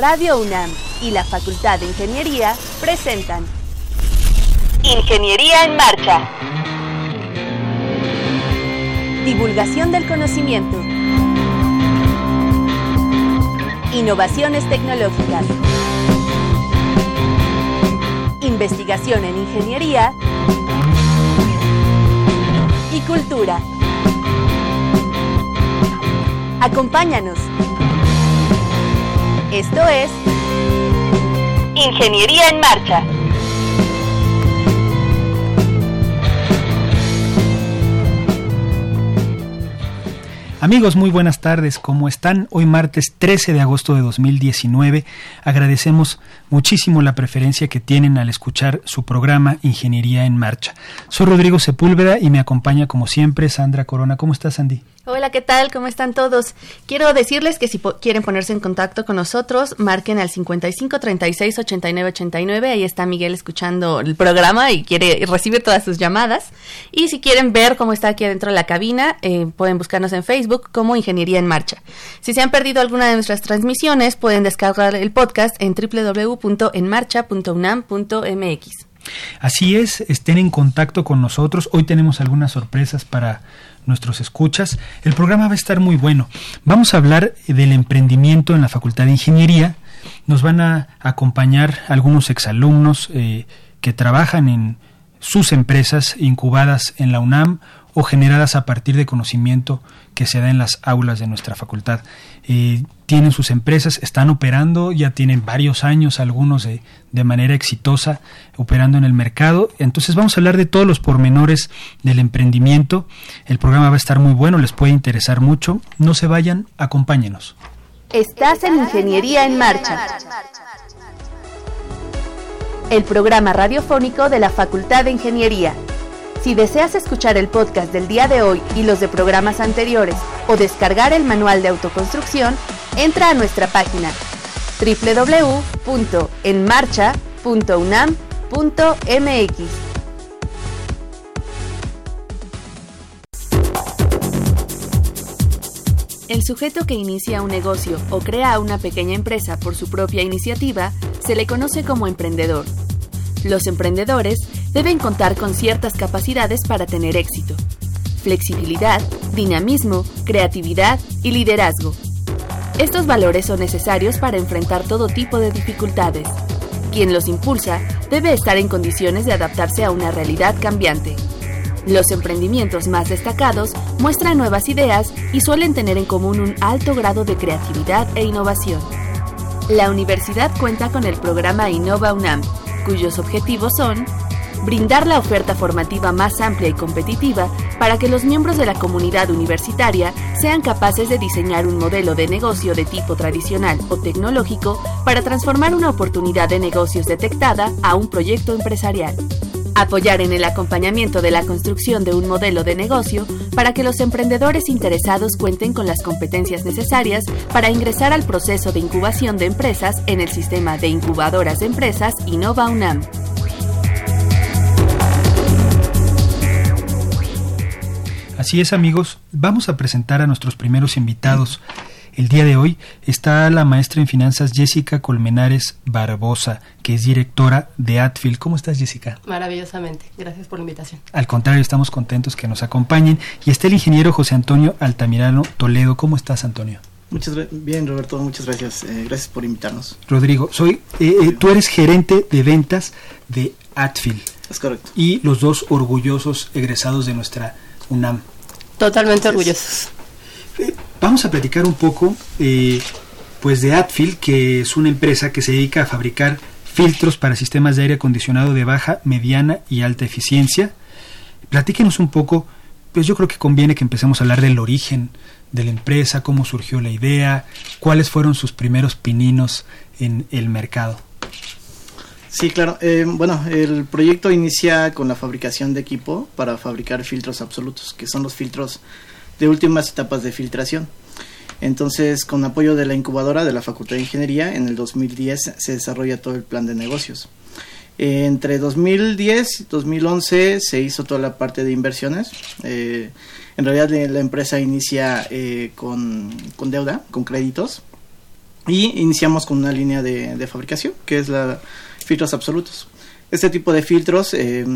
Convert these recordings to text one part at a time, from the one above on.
Radio UNAM y la Facultad de Ingeniería presentan Ingeniería en Marcha. Divulgación del conocimiento. Innovaciones tecnológicas. Investigación en ingeniería y cultura. Acompáñanos. Esto es Ingeniería en Marcha. Amigos, muy buenas tardes. ¿Cómo están? Hoy martes 13 de agosto de 2019. Agradecemos muchísimo la preferencia que tienen al escuchar su programa Ingeniería en Marcha. Soy Rodrigo Sepúlveda y me acompaña como siempre Sandra Corona. ¿Cómo estás, Sandy? Hola, ¿qué tal? ¿Cómo están todos? Quiero decirles que si quieren ponerse en contacto con nosotros, marquen al 55 36 89 89. Ahí está Miguel escuchando el programa y quiere recibir todas sus llamadas. Y si quieren ver cómo está aquí adentro de la cabina, eh, pueden buscarnos en Facebook como Ingeniería en Marcha. Si se han perdido alguna de nuestras transmisiones, pueden descargar el podcast en www.enmarcha.unam.mx. Así es, estén en contacto con nosotros. Hoy tenemos algunas sorpresas para nuestros escuchas. El programa va a estar muy bueno. Vamos a hablar del emprendimiento en la Facultad de Ingeniería. Nos van a acompañar algunos exalumnos eh, que trabajan en sus empresas incubadas en la UNAM o generadas a partir de conocimiento que se da en las aulas de nuestra facultad. Eh, tienen sus empresas, están operando, ya tienen varios años, algunos de, de, manera exitosa, operando en el mercado. Entonces vamos a hablar de todos los pormenores del emprendimiento. El programa va a estar muy bueno, les puede interesar mucho. No se vayan, acompáñenos. Estás en Ingeniería en Marcha. El programa radiofónico de la Facultad de Ingeniería si deseas escuchar el podcast del día de hoy y los de programas anteriores o descargar el manual de autoconstrucción, entra a nuestra página www.enmarcha.unam.mx. El sujeto que inicia un negocio o crea una pequeña empresa por su propia iniciativa se le conoce como emprendedor. Los emprendedores deben contar con ciertas capacidades para tener éxito. Flexibilidad, dinamismo, creatividad y liderazgo. Estos valores son necesarios para enfrentar todo tipo de dificultades. Quien los impulsa debe estar en condiciones de adaptarse a una realidad cambiante. Los emprendimientos más destacados muestran nuevas ideas y suelen tener en común un alto grado de creatividad e innovación. La universidad cuenta con el programa Innova UNAM, cuyos objetivos son brindar la oferta formativa más amplia y competitiva para que los miembros de la comunidad universitaria sean capaces de diseñar un modelo de negocio de tipo tradicional o tecnológico para transformar una oportunidad de negocios detectada a un proyecto empresarial. Apoyar en el acompañamiento de la construcción de un modelo de negocio para que los emprendedores interesados cuenten con las competencias necesarias para ingresar al proceso de incubación de empresas en el sistema de incubadoras de empresas Innova UNAM. Así es amigos, vamos a presentar a nuestros primeros invitados. El día de hoy está la maestra en finanzas Jessica Colmenares Barbosa, que es directora de Atfield. ¿Cómo estás, Jessica? Maravillosamente. Gracias por la invitación. Al contrario, estamos contentos que nos acompañen. Y está el ingeniero José Antonio Altamirano Toledo. ¿Cómo estás, Antonio? Muchas bien, Roberto, muchas gracias. Eh, gracias por invitarnos. Rodrigo, soy eh, eh, tú eres gerente de ventas de Atfield. Es correcto. Y los dos orgullosos egresados de nuestra UNAM. Totalmente orgullosos. Vamos a platicar un poco eh, pues de Atfield, que es una empresa que se dedica a fabricar filtros para sistemas de aire acondicionado de baja, mediana y alta eficiencia. Platíquenos un poco, pues yo creo que conviene que empecemos a hablar del origen de la empresa, cómo surgió la idea, cuáles fueron sus primeros pininos en el mercado. Sí, claro. Eh, bueno, el proyecto inicia con la fabricación de equipo para fabricar filtros absolutos, que son los filtros de últimas etapas de filtración. Entonces, con apoyo de la incubadora de la Facultad de Ingeniería, en el 2010 se desarrolla todo el plan de negocios. Entre 2010 y 2011 se hizo toda la parte de inversiones. Eh, en realidad la empresa inicia eh, con, con, deuda, con créditos. Y iniciamos con una línea de, de fabricación, que es la filtros absolutos. Este tipo de filtros eh,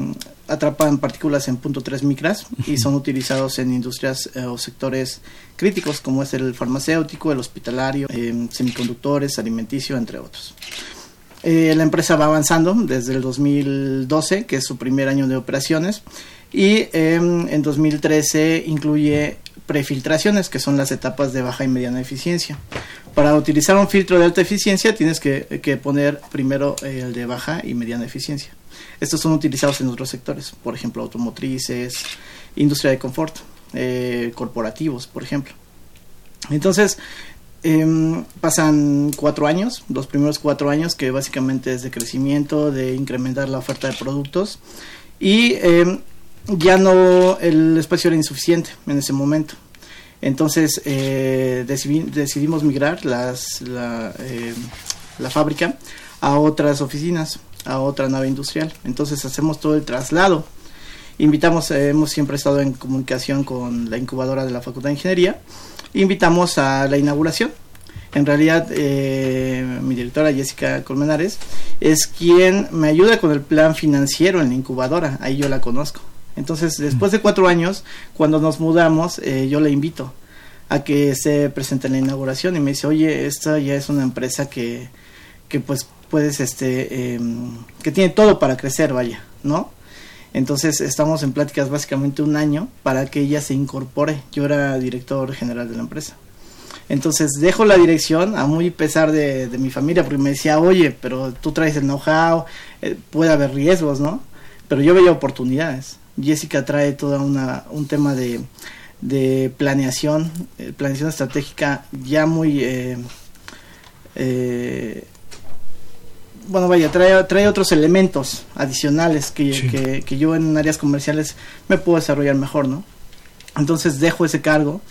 atrapan partículas en 0.3 micras y son utilizados en industrias eh, o sectores críticos como es el farmacéutico, el hospitalario, eh, semiconductores, alimenticio, entre otros. la empresa va avanzando desde el 2012, que es su primer año de operaciones, y en 2013 incluye prefiltraciones, que son las etapas de baja y mediana eficiencia. Para utilizar un filtro de alta eficiencia tienes que, poner primero el de baja y mediana eficiencia. Estos son utilizados en otros sectores, por ejemplo, automotrices, industria de confort, eh, corporativos, por ejemplo. Entonces, em, pasan cuatro años, los primeros cuatro años, que básicamente es de crecimiento, de incrementar la oferta de productos, y em, ya no, el espacio era insuficiente en ese momento. Entonces eh, decidimos migrar las, eh, la, fábrica a otras oficinas, a otra nave industrial. Entonces hacemos todo el traslado. Invitamos, eh, hemos siempre estado en comunicación con la incubadora de la Facultad de Ingeniería. Invitamos a la inauguración. En realidad, mi directora Jessica Colmenares es quien me ayuda con el plan financiero en la incubadora. Ahí yo la conozco. Entonces, después de cuatro años, cuando nos mudamos, eh, yo le invito a que se presente en la inauguración y me dice, oye, esta ya es una empresa que, que pues puedes, este, em, que tiene todo para crecer, vaya, ¿no? Entonces estamos en pláticas básicamente un año para que ella se incorpore. Yo era director general de la empresa. Entonces dejo la dirección a muy pesar de, mi familia porque me decía, oye, pero tú traes el know-how, eh, puede haber riesgos, ¿no? Pero yo veía oportunidades. Jessica trae todo una, un tema de, de planeación, eh, planeación estratégica ya muy... Eh, eh, bueno, vaya, trae, trae otros elementos adicionales que, que, yo en áreas comerciales me puedo desarrollar mejor, ¿no? Entonces dejo ese cargo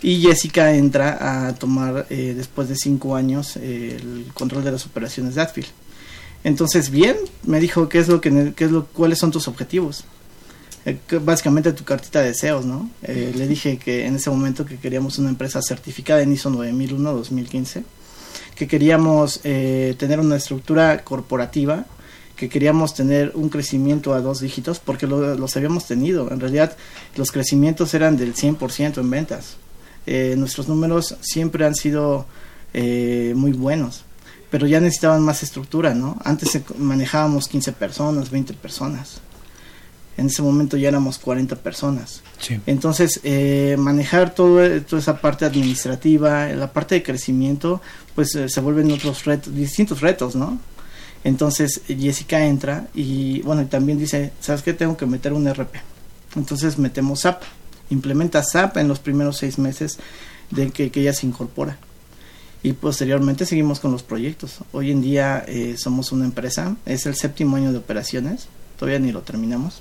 y Jessica entra a tomar después de cinco años el control de las operaciones de Atfield. Entonces, bien, me dijo qué es lo que, qué es lo, cuáles son tus objetivos. Eh, básicamente tu cartita de deseos, ¿no? Eh, le dije que en ese momento que queríamos una empresa certificada en ISO 9001-2015, que queríamos eh, tener una estructura corporativa, que queríamos tener un crecimiento a dos dígitos, porque los habíamos tenido. En realidad, los crecimientos eran del 100% en ventas. nuestros números siempre han sido muy buenos, pero ya necesitaban más estructura, ¿no? Antes manejábamos 15 personas, 20 personas en ese momento ya éramos 40 personas. Entonces, eh, manejar todo, toda esa parte administrativa, la parte de crecimiento, pues eh, se vuelven otros retos, distintos retos, ¿no? Entonces, Jessica entra y, bueno, y también dice, ¿sabes qué? Tengo que meter un RP. Entonces, metemos SAP. Implementa SAP en los primeros seis meses de que, ella se incorpora. Y posteriormente seguimos con los proyectos. Hoy en día eh, somos una empresa, es el séptimo año de operaciones, todavía ni lo terminamos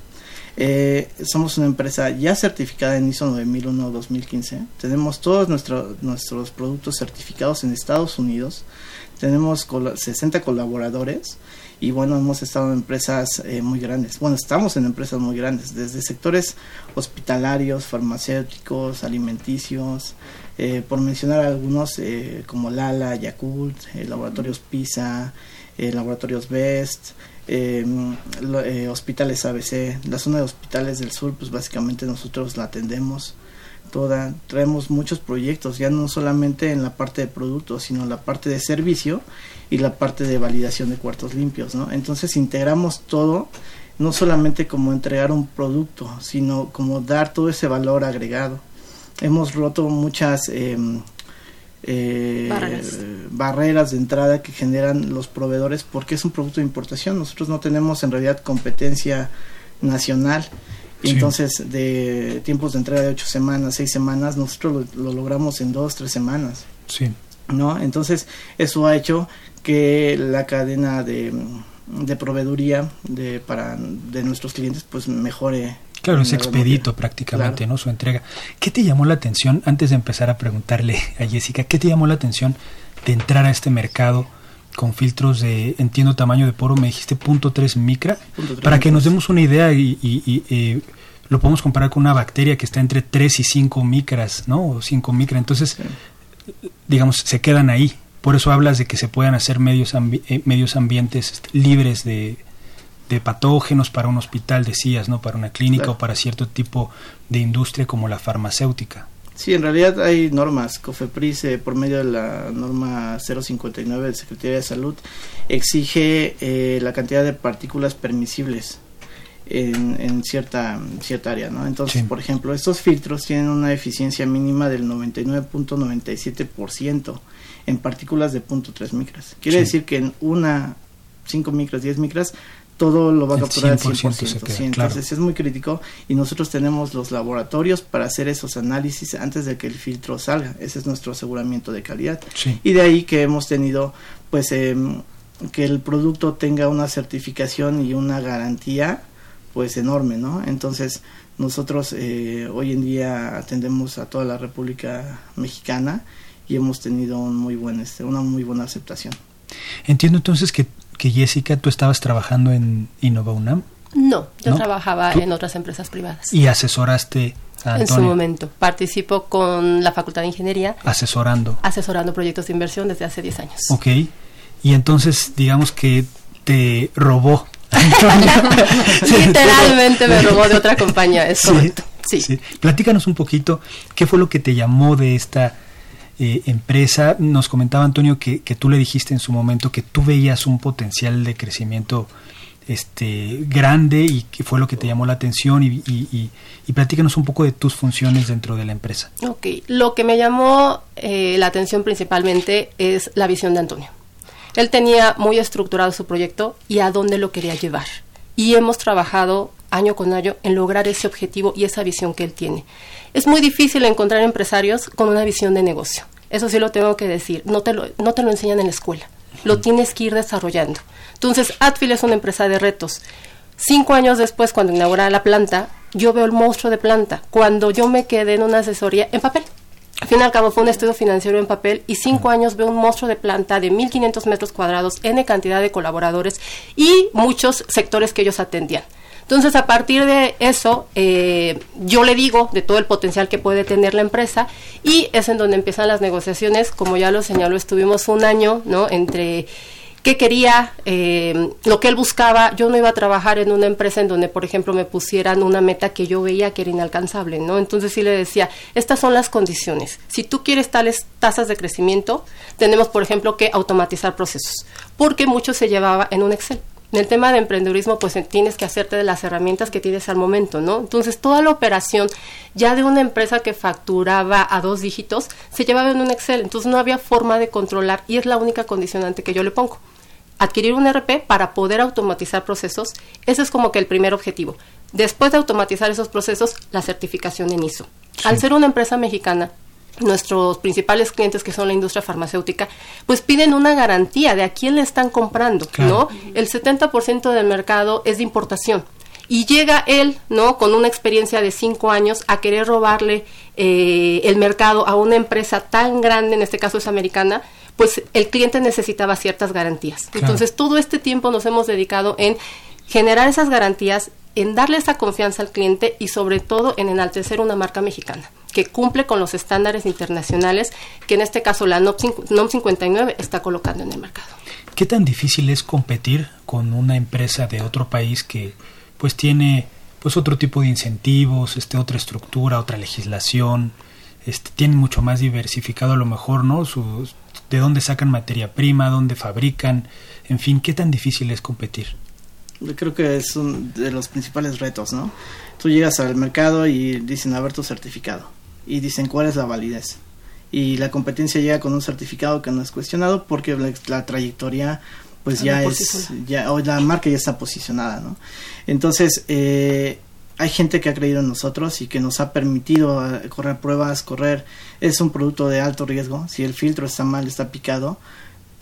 eh, somos una empresa ya certificada en ISO 9001-2015. Tenemos todos nuestros productos certificados en Estados Unidos. Tenemos 60 colaboradores y bueno, hemos estado en empresas eh, muy grandes. Bueno, estamos en empresas muy grandes, desde sectores hospitalarios, farmacéuticos, alimenticios, eh, por mencionar algunos como Lala, Yakult, Laboratorios PISA, Laboratorios Best, Em, eh, hospitales ABC, la zona de hospitales del sur, pues básicamente nosotros la atendemos toda, traemos muchos proyectos, ya no solamente en la parte de productos, sino en la parte de servicio y la parte de validación de cuartos limpios, ¿no? Entonces integramos todo, no solamente como entregar un producto, sino como dar todo ese valor agregado. Hemos roto muchas eh, eh, barreras. de entrada que generan los proveedores porque es un producto de importación. Nosotros no tenemos en realidad competencia nacional. Entonces, de tiempos de entrega de ocho semanas, seis semanas, nosotros lo, logramos en dos, tres semanas. Sí. ¿No? Entonces, eso ha hecho que la cadena de, de proveeduría de, para, de nuestros clientes pues mejore Claro, es expedito prácticamente, ¿no? Su entrega. ¿Qué te llamó la atención, antes de empezar a preguntarle a Jessica, qué te llamó la atención de entrar a este mercado con filtros de, entiendo, tamaño de poro, me dijiste punto .3 micra, para que nos demos una idea y, y, lo podemos comparar con una bacteria que está entre 3 y 5 micras, ¿no? O 5 micras, entonces, digamos, se quedan ahí. por eso hablas de que se puedan hacer medios, eh, medios ambientes este, libres de, de, patógenos para un hospital, decías, ¿no? Para una clínica o para cierto tipo de industria como la farmacéutica. Sí, en realidad hay normas. COFEPRIS, eh, por medio de la norma 059 del Secretaría de Salud, exige eh, la cantidad de partículas permisibles en, cierta, cierta área, ¿no? Entonces, por ejemplo, estos filtros tienen una eficiencia mínima del 99.97% en partículas de 0.3 micras. Quiere decir que en una 5 micras, 10 micras, todo lo va a capturar al 100%. Entonces es muy crítico y nosotros tenemos los laboratorios para hacer esos análisis antes de que el filtro salga. Ese es nuestro aseguramiento de calidad. Y de ahí que hemos tenido, pues, em, que el producto tenga una certificación y una garantía, pues, enorme, ¿no? Entonces nosotros eh, hoy en día atendemos a toda la República Mexicana y hemos tenido un muy buen, este, una muy buena aceptación. Entiendo entonces que que Jessica, tú estabas trabajando en Innova UNAM. No, yo trabajaba en otras empresas privadas. ¿Y asesoraste a Antonio? En su momento. Participo con la Facultad de Ingeniería. Asesorando. Asesorando proyectos de inversión desde hace 10 años. Ok. Y entonces, digamos que te robó. Literalmente me robó de otra compañía, es correcto. Sí. sí. Platícanos un poquito, ¿qué fue lo que te llamó de esta eh, empresa. Nos comentaba Antonio que, tú le dijiste en su momento que tú veías un potencial de crecimiento este grande y que fue lo que te llamó la atención y, y, y, platícanos un poco de tus funciones dentro de la empresa. Ok, lo que me llamó eh, la atención principalmente es la visión de Antonio. Él tenía muy estructurado su proyecto y a dónde lo quería llevar. Y hemos trabajado año con año en lograr ese objetivo y esa visión que él tiene. Es muy difícil encontrar empresarios con una visión de negocio. Eso sí lo tengo que decir. No te lo, no te lo enseñan en la escuela. Lo tienes que ir desarrollando. Entonces, Atfil es una empresa de retos. Cinco años después, cuando inaugura la planta, yo veo el monstruo de planta. Cuando yo me quedé en una asesoría en papel. Al fin y al cabo fue un estudio financiero en papel y cinco años veo un monstruo de planta de 1.500 metros cuadrados, N cantidad de colaboradores y muchos sectores que ellos atendían. Entonces, a partir de eso, eh, yo le digo de todo el potencial que puede tener la empresa y es en donde empiezan las negociaciones. Como ya lo señaló, estuvimos un año, ¿no? Entre qué quería, eh, lo que él buscaba. Yo no iba a trabajar en una empresa en donde, por ejemplo, me pusieran una meta que yo veía que era inalcanzable, ¿no? Entonces sí le decía, estas son las condiciones. Si tú quieres tales tasas de crecimiento, tenemos, por ejemplo, que automatizar procesos, porque mucho se llevaba en un Excel. En el tema de emprendedurismo, pues tienes que hacerte de las herramientas que tienes al momento, ¿no? Entonces, toda la operación ya de una empresa que facturaba a dos dígitos se llevaba en un Excel, entonces no había forma de controlar y es la única condicionante que yo le pongo. Adquirir un RP para poder automatizar procesos, ese es como que el primer objetivo. Después de automatizar esos procesos, la certificación en ISO. Al ser una empresa mexicana, nuestros principales clientes que son la industria farmacéutica, pues piden una garantía de a quién le están comprando, ¿no? El 70% del mercado es de importación. Y llega él, ¿no? Con una experiencia de cinco años a querer robarle eh, el mercado a una empresa tan grande, en este caso es americana, pues el cliente necesitaba ciertas garantías. Entonces, todo este tiempo nos hemos dedicado en generar esas garantías, en darle esa confianza al cliente y sobre todo en enaltecer una marca mexicana que cumple con los estándares internacionales que en este caso la NOM 59 está colocando en el mercado. ¿Qué tan difícil es competir con una empresa de otro país que pues tiene pues otro tipo de incentivos, este otra estructura, otra legislación, este tiene mucho más diversificado a lo mejor, ¿no? Sus, de dónde sacan materia prima, dónde fabrican, en fin, ¿qué tan difícil es competir? Yo creo que es uno de los principales retos, ¿no? Tú llegas al mercado y dicen, a ver tu certificado y dicen cuál es la validez. Y la competencia llega con un certificado que no es cuestionado porque la, trayectoria pues ya es, ya, o la marca ya está posicionada, ¿no? Entonces, eh, hay gente que ha creído en nosotros y que nos ha permitido eh, correr pruebas, correr, es un producto de alto riesgo, si el filtro está mal, está picado,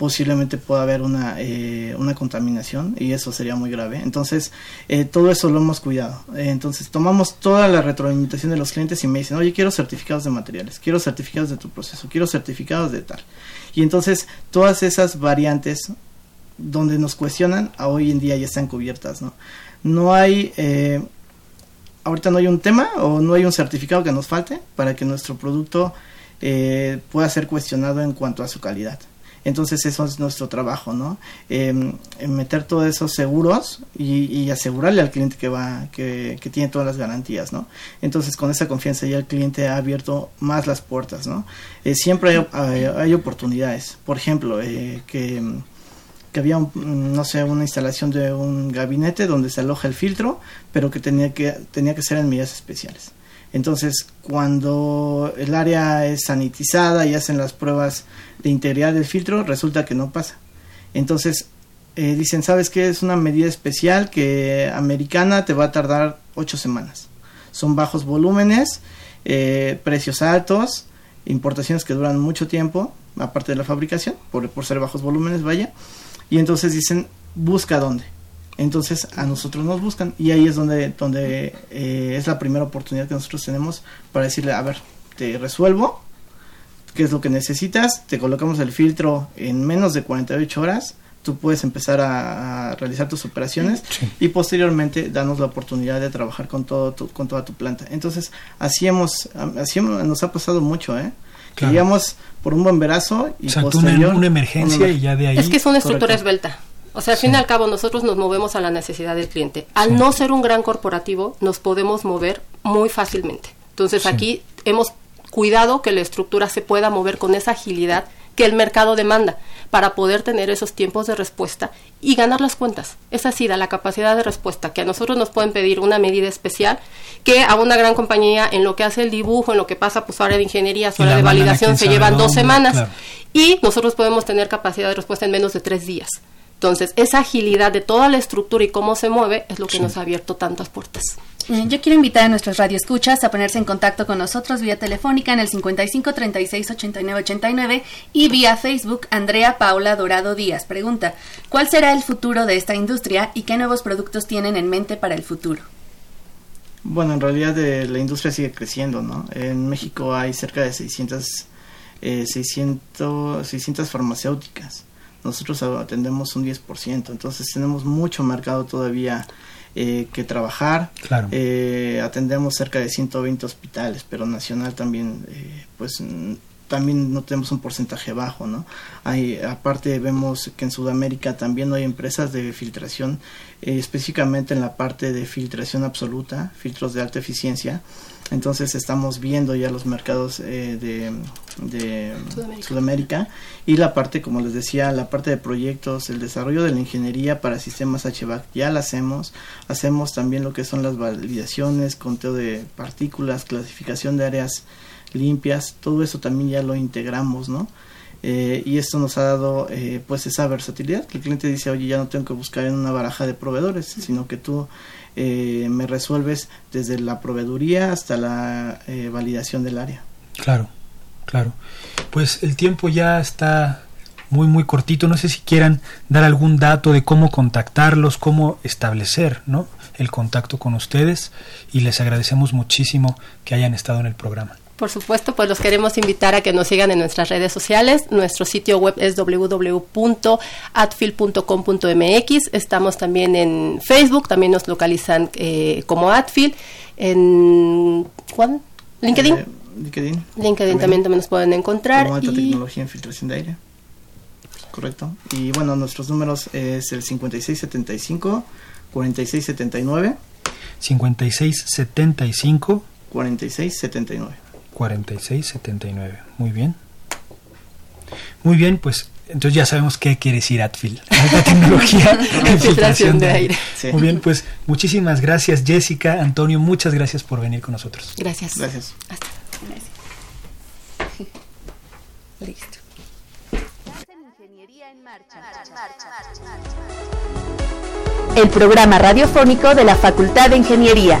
posiblemente pueda haber una, eh, una contaminación y eso sería muy grave. Entonces, eh, todo eso lo hemos cuidado. Eh, entonces, tomamos toda la retroalimentación de los clientes y me dicen, oye, quiero certificados de materiales, quiero certificados de tu proceso, quiero certificados de tal. Y entonces, todas esas variantes donde nos cuestionan, a hoy en día ya están cubiertas, ¿no? No hay... ahorita no hay un tema o no hay un certificado que nos falte para que nuestro producto pueda ser cuestionado en cuanto a su calidad. Entonces eso es nuestro trabajo, ¿no? Em, meter todos esos seguros y, asegurarle al cliente que va, que, tiene todas las garantías, ¿no? Entonces con esa confianza ya el cliente ha abierto más las puertas, ¿no? Eh, siempre hay, oportunidades. Por ejemplo, eh, que, que había, no sé, una instalación de un gabinete donde se aloja el filtro, pero que tenía que, tenía que ser en medidas especiales. Entonces, cuando el área es sanitizada y hacen las pruebas de integridad del filtro, resulta que no pasa. Entonces, eh, dicen, ¿sabes qué? Es una medida especial que americana te va a tardar ocho semanas. Son bajos volúmenes, eh, precios altos, importaciones que duran mucho tiempo, aparte de la fabricación, por, por ser bajos volúmenes, vaya. Y entonces dicen, busca dónde entonces a nosotros nos buscan y ahí es donde, donde eh, es la primera oportunidad que nosotros tenemos para decirle, a ver, te resuelvo, qué es lo que necesitas, te colocamos el filtro en menos de 48 horas, tú puedes empezar a, realizar tus operaciones y posteriormente danos la oportunidad de trabajar con todo con toda tu planta. Entonces, así hemos así nos ha pasado mucho, ¿eh? Claro. por un buen verazo y o una, emergencia y ya de ahí. Es que es una estructura esbelta. O sea, al fin y al cabo nosotros nos movemos a la necesidad del cliente. Al no ser un gran corporativo, nos podemos mover muy fácilmente. Entonces aquí hemos cuidado que la estructura se pueda mover con esa agilidad que el mercado demanda para poder tener esos tiempos de respuesta y ganar las cuentas. Es así, da la capacidad de respuesta, que a nosotros nos pueden pedir una medida especial, que a una gran compañía en lo que hace el dibujo, en lo que pasa pues área de ingeniería, su área de validación, se llevan dos semanas y nosotros podemos tener capacidad de respuesta en menos de tres días. Entonces, esa agilidad de toda la estructura y cómo se mueve es lo que nos ha abierto tantas puertas. Eh, yo quiero invitar a nuestros radioescuchas a ponerse en contacto con nosotros vía telefónica en el 55 36 89 89 y vía Facebook Andrea Paula Dorado Díaz. Pregunta, ¿cuál será el futuro de esta industria y qué nuevos productos tienen en mente para el futuro? Bueno, en realidad eh, la industria sigue creciendo, ¿no? En México hay cerca de 600, 600, 600 farmacéuticas nosotros atendemos un 10%, entonces tenemos mucho mercado todavía eh, que trabajar. Claro. Eh, atendemos cerca de 120 hospitales, pero nacional también, eh, pues también no tenemos un porcentaje bajo, ¿no? Hay, aparte vemos que en Sudamérica también no hay empresas de filtración, específicamente en la parte de filtración absoluta, filtros de alta eficiencia, entonces estamos viendo ya los mercados eh, de, Sudamérica. y la parte, como les decía, la parte de proyectos, el desarrollo de la ingeniería para sistemas HVAC ya la hacemos. Hacemos también lo que son las validaciones, conteo de partículas, clasificación de áreas limpias, todo eso también ya lo integramos, ¿no? Eh, y esto nos ha dado eh, pues esa versatilidad que el cliente dice oye ya no tengo que buscar en una baraja de proveedores sino que tú eh, me resuelves desde la proveeduría hasta la eh, validación del área. Claro, claro. Pues el tiempo ya está muy muy cortito. No sé si quieran dar algún dato de cómo contactarlos, cómo establecer, ¿no? El contacto con ustedes y les agradecemos muchísimo que hayan estado en el programa. Por supuesto, pues los queremos invitar a que nos sigan en nuestras redes sociales. Nuestro sitio web es www.atfil.com.mx. Estamos también en Facebook, también nos localizan eh, como Atfil. En ¿cuál? LinkedIn. Eh, LinkedIn. LinkedIn también. también, nos pueden encontrar. Como alta tecnología en filtración de aire. Correcto. Y bueno, nuestros números es el 5675 4679. 5675 4679. 4679. Muy bien. Muy bien, pues entonces ya sabemos qué quiere decir ATFIL. Alta tecnología de filtración de aire. Muy bien, pues muchísimas gracias Jessica, Antonio, muchas gracias por venir con nosotros. Gracias. Gracias. Hasta. Gracias. Listo. El programa radiofónico de la Facultad de Ingeniería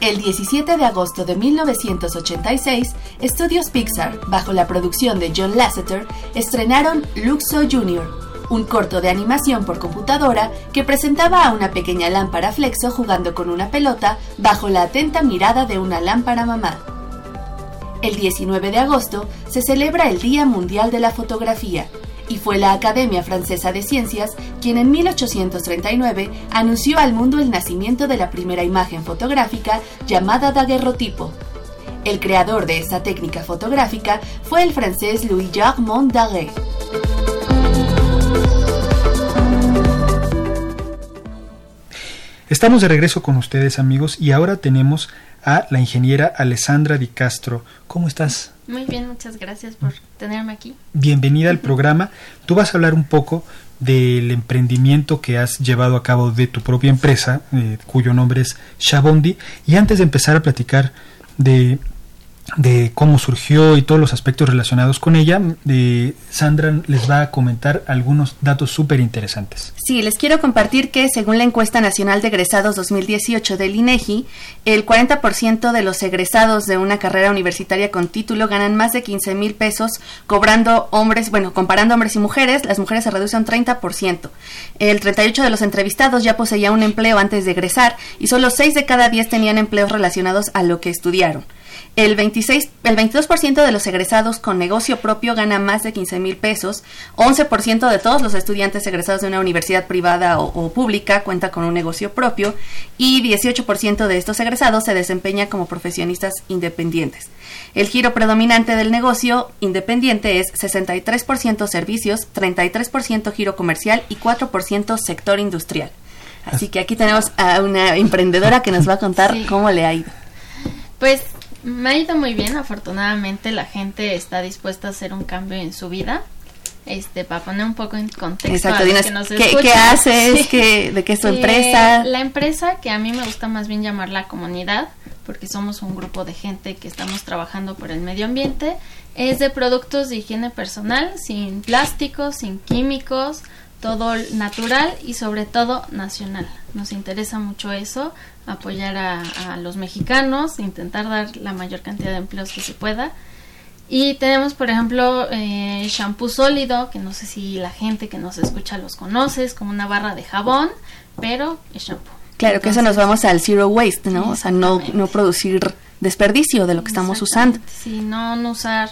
el 17 de agosto de 1986, Estudios Pixar, bajo la producción de John Lasseter, estrenaron Luxo Jr., un corto de animación por computadora que presentaba a una pequeña lámpara flexo jugando con una pelota bajo la atenta mirada de una lámpara mamá. El 19 de agosto se celebra el Día Mundial de la Fotografía y fue la Academia Francesa de Ciencias quien en 1839 anunció al mundo el nacimiento de la primera imagen fotográfica llamada daguerrotipo. El creador de esta técnica fotográfica fue el francés Louis-Jacques Mondaguet. Estamos de regreso con ustedes amigos y ahora tenemos a la ingeniera Alessandra Di Castro. ¿Cómo estás? Muy bien, muchas gracias por tenerme aquí. Bienvenida al programa. Tú vas a hablar un poco del emprendimiento que has llevado a cabo de tu propia empresa, eh, cuyo nombre es Shabondi. Y antes de empezar a platicar de de cómo surgió y todos los aspectos relacionados con ella, de Sandra les va a comentar algunos datos súper interesantes. Sí, les quiero compartir que según la encuesta nacional de egresados 2018 del INEGI, el 40% de los egresados de una carrera universitaria con título ganan más de 15 mil pesos cobrando hombres, bueno, comparando hombres y mujeres, las mujeres se reducen un 30%. El 38 de los entrevistados ya poseía un empleo antes de egresar y solo 6 de cada 10 tenían empleos relacionados a lo que estudiaron. El, 26, el 22% de los egresados con negocio propio gana más de 15 mil pesos. 11% de todos los estudiantes egresados de una universidad privada o, pública cuenta con un negocio propio. Y 18% de estos egresados se desempeña como profesionistas independientes. El giro predominante del negocio independiente es 63% servicios, 33% giro comercial y 4% sector industrial. Así que aquí tenemos a una emprendedora que nos va a contar cómo le ha ido. Pues me ha ido muy bien, afortunadamente la gente está dispuesta a hacer un cambio en su vida. Este, para poner un poco en contexto Exacto, ¿qué, haces? ¿De qué es tu eh, empresa? La empresa que a mí me gusta más bien llamar la comunidad, porque somos un grupo de gente que estamos trabajando por el medio ambiente, es de productos de higiene personal, sin plásticos, sin químicos, todo natural y sobre todo nacional. Nos interesa mucho eso, apoyar a, los mexicanos, intentar dar la mayor cantidad de empleos que se pueda. Y tenemos, por ejemplo, eh, shampoo sólido, que no sé si la gente que nos escucha los conoce, es como una barra de jabón, pero es shampoo. Claro, que eso nos vamos al zero waste, ¿no? O sea, no, no producir desperdicio de lo que estamos usando. Sí, no, no usar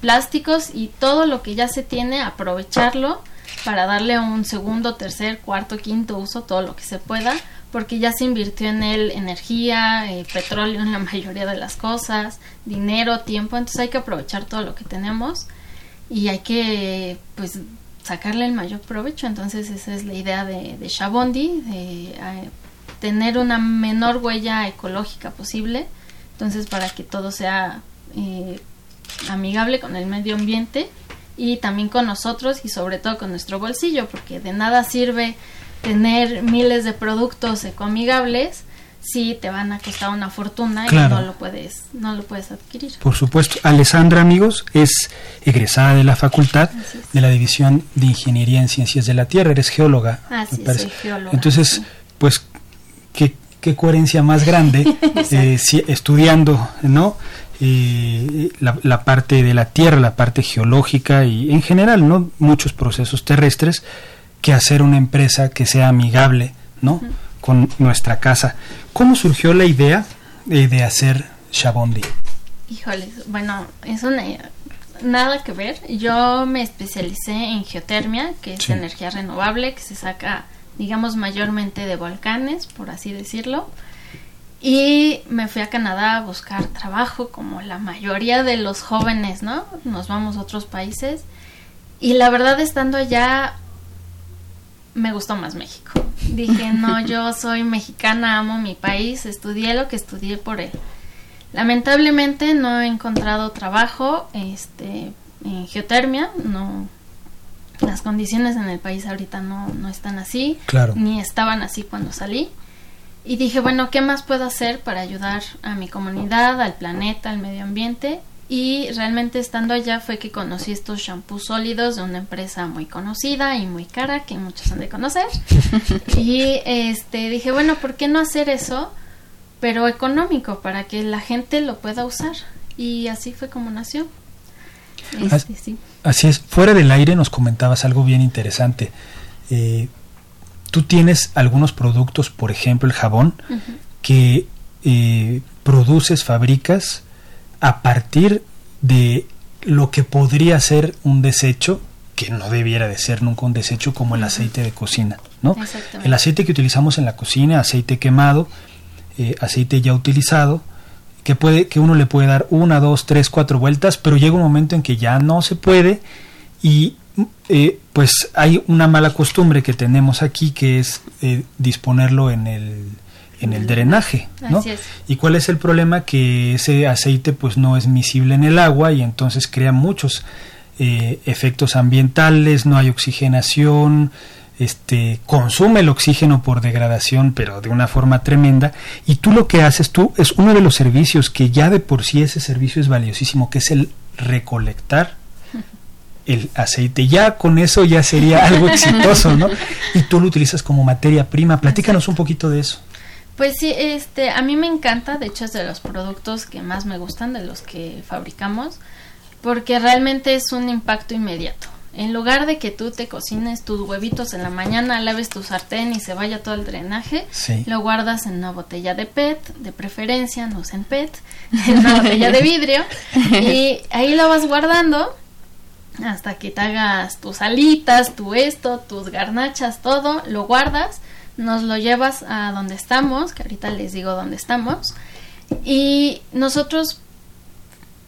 plásticos y todo lo que ya se tiene, aprovecharlo para darle un segundo, tercer, cuarto, quinto uso, todo lo que se pueda, porque ya se invirtió en él energía, eh, petróleo en la mayoría de las cosas, dinero, tiempo, entonces hay que aprovechar todo lo que tenemos y hay que pues sacarle el mayor provecho, entonces esa es la idea de, Shabondi, de eh, tener una menor huella ecológica posible, entonces para que todo sea eh, amigable con el medio ambiente y también con nosotros y sobre todo con nuestro bolsillo, porque de nada sirve tener miles de productos ecoamigables si te van a costar una fortuna y no lo puedes no lo puedes adquirir. Por supuesto, Alessandra amigos es egresada de la facultad de la división de ingeniería en ciencias de la tierra, eres geóloga. geóloga. Entonces, pues qué, qué coherencia más grande eh, estudiando, ¿no? Eh, la, la, parte de la tierra, la parte geológica y en general, ¿no? Muchos procesos terrestres que hacer una empresa que sea amigable, ¿no? Con nuestra casa. ¿Cómo surgió la idea eh, de hacer Shabondi? Híjoles, bueno, es una nada que ver. Yo me especialicé en geotermia, que es energía renovable, que se saca, digamos, mayormente de volcanes, por así decirlo. Y me fui a Canadá a buscar trabajo, como la mayoría de los jóvenes, ¿no? Nos vamos a otros países. Y la verdad, estando allá, me gustó más México. Dije, no, yo soy mexicana, amo mi país, estudié lo que estudié por él. Lamentablemente no he encontrado trabajo este, en geotermia, no las condiciones en el país ahorita no, no están así, claro. ni estaban así cuando salí. Y dije, bueno, ¿qué más puedo hacer para ayudar a mi comunidad, al planeta, al medio ambiente? Y realmente estando allá fue que conocí estos shampoos sólidos de una empresa muy conocida y muy cara que muchos han de conocer. y este dije, bueno, ¿por qué no hacer eso? Pero económico, para que la gente lo pueda usar. Y así fue como nació. Este, sí. Así es, fuera del aire nos comentabas algo bien interesante. Eh, tú tienes algunos productos, por ejemplo el jabón, que eh, produces, fabricas a partir de lo que podría ser un desecho, que no debiera de ser nunca un desecho como el aceite de cocina, ¿no? El aceite que utilizamos en la cocina, aceite quemado, eh, aceite ya utilizado, que puede que uno le puede dar una, dos, tres, cuatro vueltas, pero llega un momento en que ya no se puede y eh, pues hay una mala costumbre que tenemos aquí que es eh, disponerlo en el en el drenaje, ¿no? ¿Y cuál es el problema? Que ese aceite pues no es miscible en el agua y entonces crea muchos eh, efectos ambientales, no hay oxigenación, este, consume el oxígeno por degradación, pero de una forma tremenda, y tú lo que haces tú es uno de los servicios que ya de por sí ese servicio es valiosísimo, que es el recolectar el aceite. Ya con eso ya sería algo exitoso, ¿no? Y tú lo utilizas como materia prima. Platícanos un poquito de eso. Pues sí, este, a mí me encanta, de hecho es de los productos que más me gustan, de los que fabricamos, porque realmente es un impacto inmediato. En lugar de que tú te cocines tus huevitos en la mañana, laves tu sartén y se vaya todo el drenaje, lo guardas en una botella de PET, de preferencia, no en PET, en una botella de vidrio, y ahí lo vas guardando hasta que te hagas tus alitas, tu esto, tus garnachas, todo, lo guardas, nos lo llevas a donde estamos, que ahorita les digo dónde estamos, y nosotros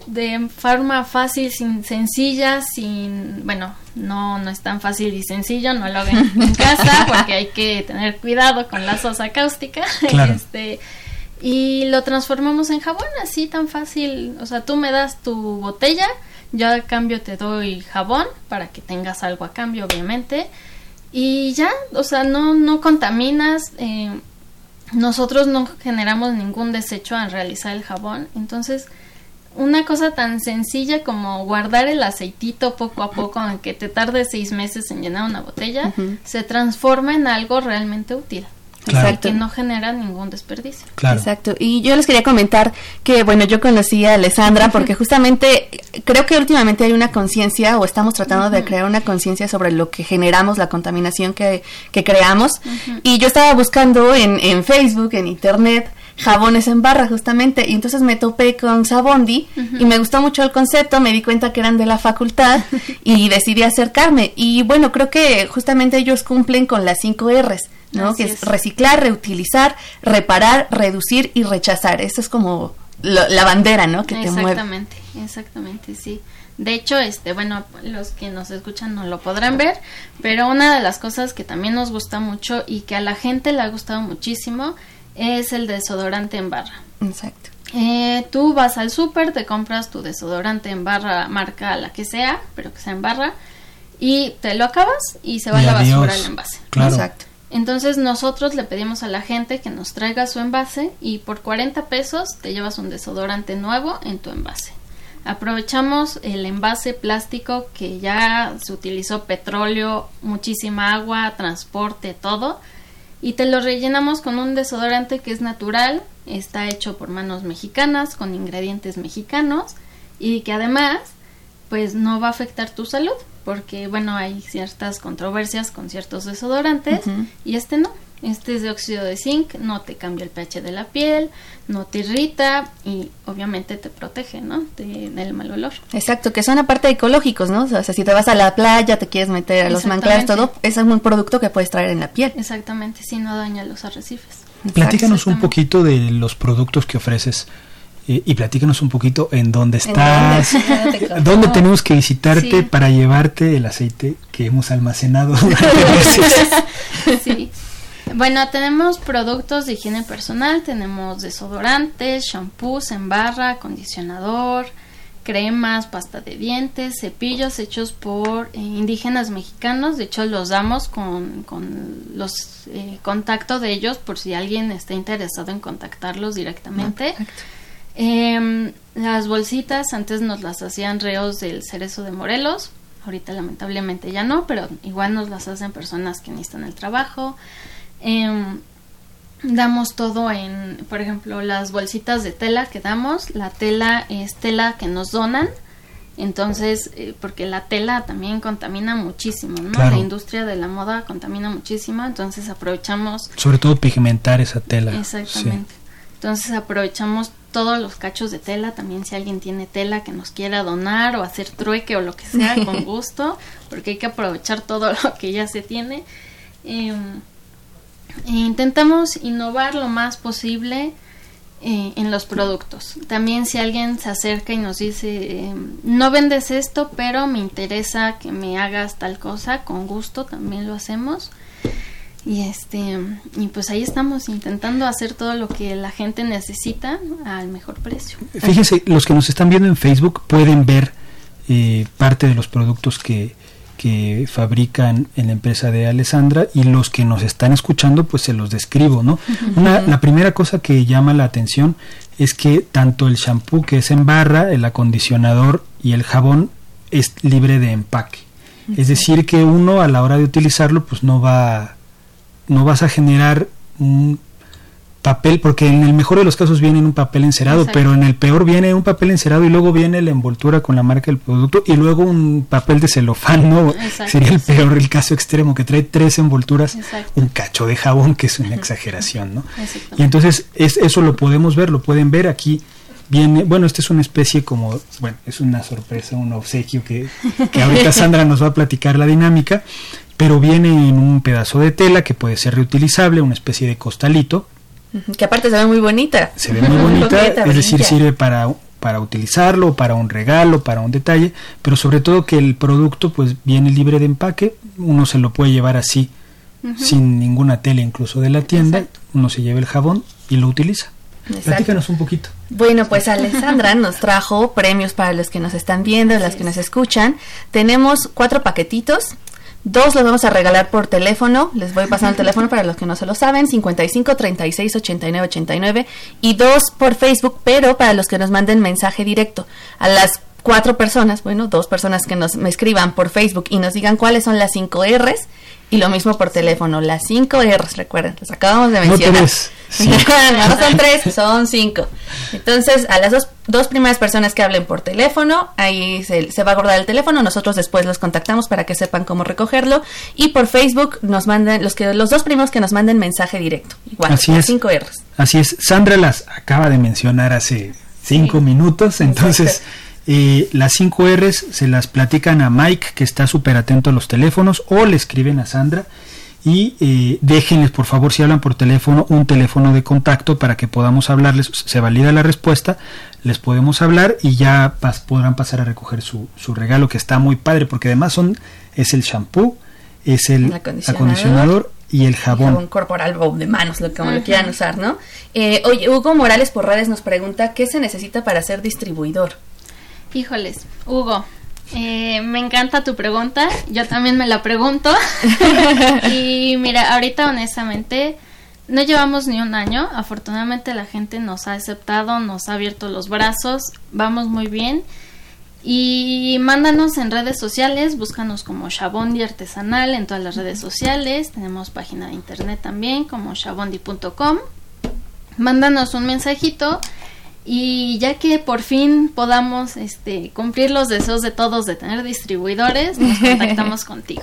de forma fácil, sin sencilla, sin, bueno, no, no es tan fácil y sencillo, no lo hagan en casa porque hay que tener cuidado con la sosa cáustica. Este, y lo transformamos en jabón, así tan fácil. O sea, tú me das tu botella, yo a cambio te doy jabón para que tengas algo a cambio, obviamente. Y ya, o sea, no, no contaminas. Eh, nosotros no generamos ningún desecho al realizar el jabón. Entonces, una cosa tan sencilla como guardar el aceitito poco a poco, aunque te tarde seis meses en llenar una botella, se transforma en algo realmente útil. Exacto. Que no genera ningún desperdicio. Exacto. Y yo les quería comentar que, bueno, yo conocí a Alessandra porque justamente creo que últimamente hay una conciencia o estamos tratando de crear una conciencia sobre lo que generamos, la contaminación que, que creamos. Y yo estaba buscando en, en Facebook, en Internet, jabones en barra justamente y entonces me topé con Sabondi y me gustó mucho el concepto, me di cuenta que eran de la facultad y decidí acercarme y bueno, creo que justamente ellos cumplen con las cinco R's, ¿no? que es, reciclar, reutilizar, reparar, reducir y rechazar. Eso es como la bandera, ¿no? Que te mueve. Exactamente, exactamente, sí. De hecho, este, bueno, los que nos escuchan no lo podrán ver, pero una de las cosas que también nos gusta mucho y que a la gente le ha gustado muchísimo es el desodorante en barra. Exacto. Eh, tú vas al súper, te compras tu desodorante en barra, marca la que sea, pero que sea en barra, y te lo acabas y se va a la basura el envase. Exacto. Entonces nosotros le pedimos a la gente que nos traiga su envase y por 40 pesos te llevas un desodorante nuevo en tu envase. Aprovechamos el envase plástico que ya se utilizó petróleo, muchísima agua, transporte, todo y te lo rellenamos con un desodorante que es natural, está hecho por manos mexicanas, con ingredientes mexicanos y que además pues no va a afectar tu salud porque bueno hay ciertas controversias con ciertos desodorantes y este no este es de óxido de zinc, no te cambia el pH de la piel, no te irrita y obviamente te protege, ¿no? del mal olor. Exacto, que son aparte ecológicos, ¿no? O sea, si te vas a la playa, te quieres meter a los manglares, todo, es un producto que puedes traer en la piel. Exactamente, si no daña los arrecifes. Platícanos un poquito de los productos que ofreces eh, y platícanos un poquito en dónde estás, dónde, tenemos que visitarte para llevarte el aceite que hemos almacenado sí. Bueno, tenemos productos de higiene personal, tenemos desodorantes, shampoos en barra, acondicionador, cremas, pasta de dientes, cepillos hechos por eh, indígenas mexicanos. De hecho, los damos con, con los eh, contactos de ellos por si alguien está interesado en contactarlos directamente. Em, las bolsitas antes nos las hacían reos del cerezo de Morelos. Ahorita lamentablemente ya no, pero igual nos las hacen personas que necesitan el trabajo. Em, damos todo en, por ejemplo, las bolsitas de tela que damos. La tela es tela que nos donan. Entonces, eh, porque la tela también contamina muchísimo, ¿no? Claro. La industria de la moda contamina muchísimo, entonces aprovechamos Sobre todo pigmentar esa tela. Exactamente. Entonces aprovechamos todos los cachos de tela, también si alguien tiene tela que nos quiera donar o hacer trueque o lo que sea, con gusto, porque hay que aprovechar todo lo que ya se tiene. Eh, intentamos innovar lo más posible eh, en los productos. También si alguien se acerca y nos dice, eh, no vendes esto, pero me interesa que me hagas tal cosa, con gusto también lo hacemos. Y este y pues ahí estamos intentando hacer todo lo que la gente necesita al mejor precio. Fíjense, los que nos están viendo en Facebook pueden ver eh, parte de los productos que, que fabrican en la empresa de Alessandra y los que nos están escuchando pues se los describo, ¿no? Una, la primera cosa que llama la atención es que tanto el shampoo que es en barra, el acondicionador y el jabón es libre de empaque. Es decir, que uno a la hora de utilizarlo pues no va no vas a generar un papel, porque en el mejor de los casos viene en un papel encerado, Exacto. pero en el peor viene un papel encerado y luego viene la envoltura con la marca del producto y luego un papel de celofán, ¿no? Exacto, Sería el peor, el caso extremo, que trae tres envolturas, Exacto. un cacho de jabón, que es una exageración, ¿no? Y entonces es, eso lo podemos ver, lo pueden ver aquí. Viene, bueno, esta es una especie como, bueno, es una sorpresa, un obsequio que, que ahorita Sandra nos va a platicar la dinámica, pero viene en un pedazo de tela que puede ser reutilizable, una especie de costalito, Que aparte se ve muy bonita. se ve muy bonita, Coqueta, es decir, sirve para, para utilizarlo, para un regalo, para un detalle, pero sobre todo que el producto pues viene libre de empaque, uno se lo puede llevar así, sin ninguna tela incluso de la tienda, Exacto. uno se lleva el jabón y lo utiliza. Exacto. Platícanos un poquito. Bueno, pues Alessandra nos trajo premios para los que nos están viendo, las que nos escuchan. Tenemos cuatro paquetitos. Dos los vamos a regalar por teléfono. Les voy pasando el teléfono para los que no se lo saben. 55 36 89 89. Y dos por Facebook, pero para los que nos manden mensaje directo. A las cuatro personas, bueno, dos personas que nos me escriban por Facebook y nos digan cuáles son las cinco R's. Y lo mismo por teléfono, las cinco R's, recuerden, las acabamos de No mencionar. tres, cinco. no son tres, son cinco. Entonces, a las dos, dos primeras personas que hablen por teléfono, ahí se, se va a guardar el teléfono, nosotros después los contactamos para que sepan cómo recogerlo. Y por Facebook nos mandan, los que los dos primeros que nos manden mensaje directo. Igual, Así las es. cinco R's. Así es, Sandra las acaba de mencionar hace cinco minutos, entonces eh, las cinco R's se las platican a Mike, que está súper atento a los teléfonos, o le escriben a Sandra y eh, déjenles, por favor, si hablan por teléfono, un teléfono de contacto para que podamos hablarles, se valida la respuesta, les podemos hablar y ya pas- podrán pasar a recoger su, su regalo, que está muy padre, porque además son es el shampoo, es el, acondicionador. acondicionador y el jabón. Jabón corporal o de manos, lo como lo quieran usar, ¿no? Eh, oye, Hugo Morales por redes nos pregunta, ¿qué se necesita para ser distribuidor? Híjoles, Hugo, eh, me encanta tu pregunta, yo también me la pregunto. y mira, ahorita honestamente no llevamos ni un año, afortunadamente la gente nos ha aceptado, nos ha abierto los brazos, vamos muy bien. Y mándanos en redes sociales, búscanos como Shabondi Artesanal en todas las redes sociales, tenemos página de internet también como shabondi.com. Mándanos un mensajito y ya que por fin podamos este, cumplir los deseos de todos de tener distribuidores, nos contactamos contigo.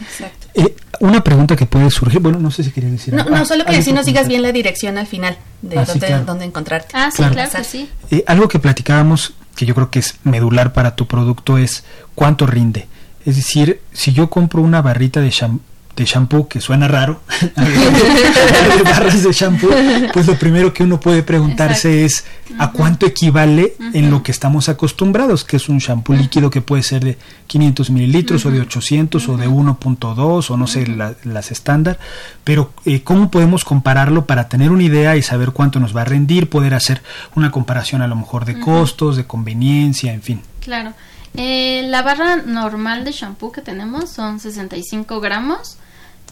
Exacto. Eh, una pregunta que puede surgir, bueno, no sé si querías decir No, algo. no, Ah, solo que algo si nos digas bien la dirección al final de Ah, sí, dónde, claro. dónde encontrarte. Ah, sí, Claro. claro, que sí. Eh, algo que platicábamos, que yo creo que es medular para tu producto, es cuánto rinde. Es decir, si yo compro una barrita de shampoo, de shampoo que suena raro, de barras de shampoo, pues lo primero que uno puede preguntarse es a cuánto equivale en lo que estamos acostumbrados, que es un shampoo líquido que puede ser de 500 mililitros o de 800 o de 1.2 o no sé la- las estándar, pero eh, cómo podemos compararlo para tener una idea y saber cuánto nos va a rendir, poder hacer una comparación a lo mejor de costos, de conveniencia, en fin. Claro. Eh, la barra normal de shampoo que tenemos son 65 gramos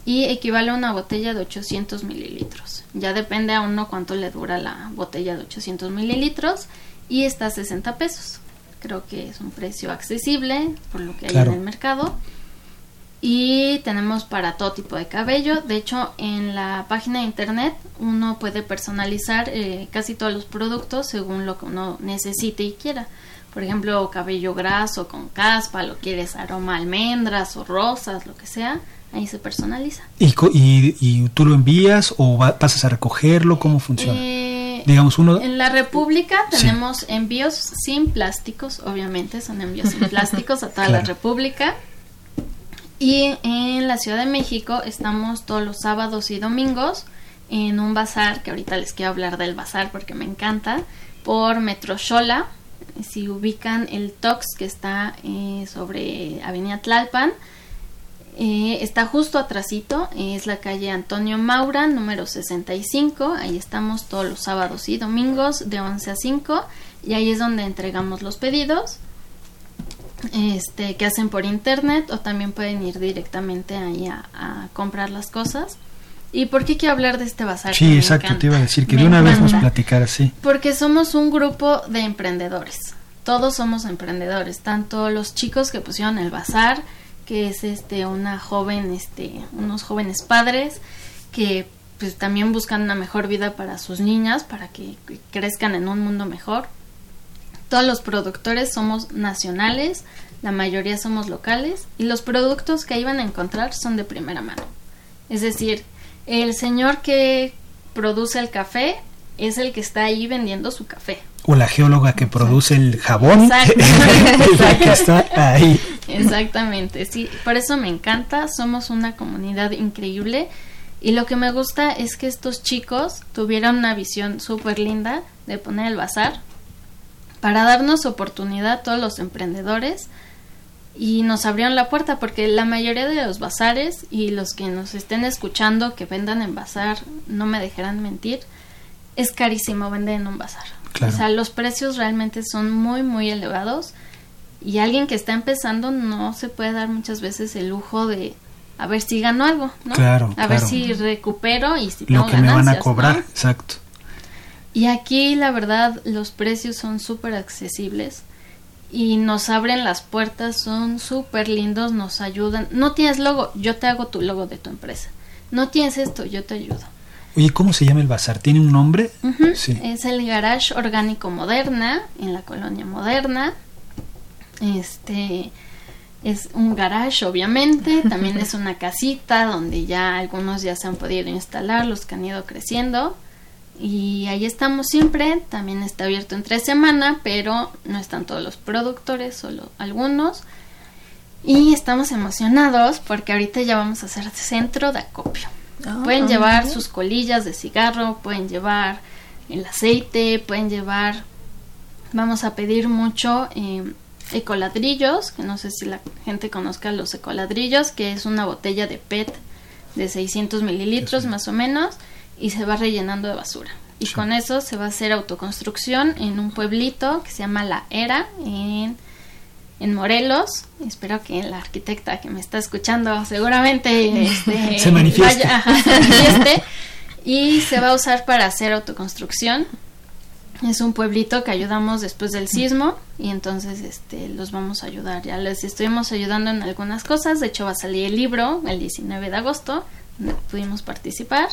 y equivale a una botella de 800 mililitros. Ya depende a uno cuánto le dura la botella de 800 mililitros y está a 60 pesos. Creo que es un precio accesible por lo que hay en el mercado. Y tenemos para todo tipo de cabello. De hecho, en la página de internet uno puede personalizar eh, casi todos los productos según lo que uno necesite y quiera. por ejemplo, cabello graso con caspa, lo quieres aroma almendras o rosas, lo que sea, ahí se personaliza. ¿Y, y, tú lo envías o pasas a recogerlo? ¿Cómo funciona? Eh, Digamos uno... En la República tenemos envíos sin plásticos, obviamente son envíos sin plásticos a toda la República. Y en la Ciudad de México estamos todos los sábados y domingos en un bazar, que ahorita les quiero hablar del bazar porque me encanta, por Metro Xola. Si ubican el Tox que está eh, sobre Avenida Tlalpan, eh, está justo atrásito, es la calle Antonio Maura, número 65. Ahí estamos todos los sábados y domingos de 11 a 5 y ahí es donde entregamos los pedidos este, que hacen por internet o también pueden ir directamente ahí a, comprar las cosas. ¿Y por qué quiero hablar de este bazar? Sí, exacto, te iba a decir que de una vez nos platicara así. Porque somos un grupo de emprendedores. Todos somos emprendedores, tanto los chicos que pusieron el bazar, que es este una joven, este, unos jóvenes padres que pues también buscan una mejor vida para sus niñas, para que crezcan en un mundo mejor. Todos los productores somos nacionales, la mayoría somos locales y los productos que iban a encontrar son de primera mano. Es decir, el señor que produce el café es el que está ahí vendiendo su café. O la geóloga que produce el jabón. Exactamente. está ahí. Exactamente, sí. Por eso me encanta. Somos una comunidad increíble. Y lo que me gusta es que estos chicos tuvieron una visión súper linda de poner el bazar para darnos oportunidad a todos los emprendedores y nos abrieron la puerta porque la mayoría de los bazares y los que nos estén escuchando que vendan en bazar, no me dejarán mentir, es carísimo vender en un bazar. O sea, los precios realmente son muy, muy elevados y alguien que está empezando no se puede dar muchas veces el lujo de a ver si gano algo, ¿no? Claro. A ver si recupero y si tengo Lo que me van a cobrar, exacto. Y aquí la verdad los precios son súper accesibles y nos abren las puertas, son súper lindos, nos ayudan. No tienes logo, yo te hago tu logo de tu empresa. No tienes esto, yo te ayudo. Oye, ¿cómo se llama el bazar? ¿Tiene un nombre? sí. Es el Garage Orgánico Moderna, en la colonia Moderna. Este es un garage, obviamente. También es una casita donde ya algunos ya se han podido instalar, los que han ido creciendo. Y ahí estamos siempre. También está abierto entre semana, pero no están todos los productores, solo algunos. Y estamos emocionados porque ahorita ya vamos a hacer centro de acopio. Ah, pueden llevar sus colillas de cigarro, pueden llevar el aceite, pueden llevar, vamos a pedir mucho eh, ecoladrillos, que no sé si la gente conozca los ecoladrillos, que es una botella de PET de 600 mililitros más o menos, y se va rellenando de basura. Y con eso se va a hacer autoconstrucción en un pueblito que se llama La Era, en en Morelos. Espero que la arquitecta que me está escuchando seguramente este, se manifieste. Y se va a usar para hacer autoconstrucción. Es un pueblito que ayudamos después del sismo y entonces este los vamos a ayudar. Ya les estuvimos ayudando en algunas cosas. De hecho va a salir el libro el 19 de agosto, donde pudimos participar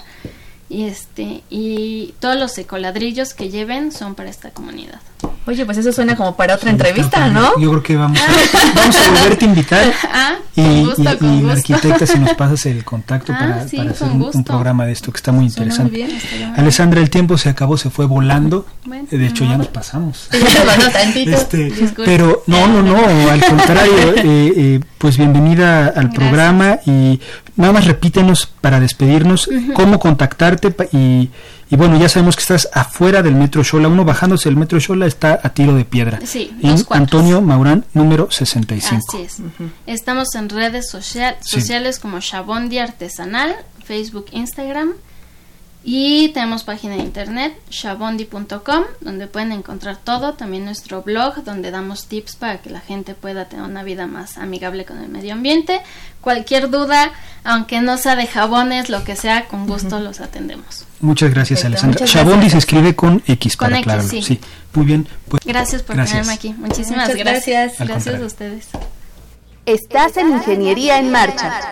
y este y todos los ecoladrillos que lleven son para esta comunidad. Oye, pues eso suena como para otra entrevista, ¿no? Yo creo que vamos a, vamos a volverte a invitar. Ah, y, la arquitecta, si nos pasas el contacto ah, para, para, hacer un, programa de esto que está muy interesante. Bien, Alessandra, el tiempo se acabó, se fue volando. de hecho, ya nos pasamos. este, pero no, no, no, al contrario. Eh, eh, pues bienvenida al programa y nada más repítenos para despedirnos cómo contactarte y y bueno, ya sabemos que estás afuera del Metro Xola. Uno bajándose del Metro Xola está a tiro de piedra. Sí, en Antonio Maurán, número 65. Así es. Estamos en redes sociales como Shabondi Artesanal, Facebook, Instagram. Y tenemos página de internet, shabondi.com, donde pueden encontrar todo. También nuestro blog, donde damos tips para que la gente pueda tener una vida más amigable con el medio ambiente. Cualquier duda, aunque no sea de jabones, lo que sea, con gusto los atendemos. Muchas gracias, Alessandra. Shabondi se escribe con X, para aclararlo. Sí. Muy bien. Pues, gracias por tenerme aquí. Muchísimas gracias. Gracias, a ustedes. Estás en Ingeniería en Marcha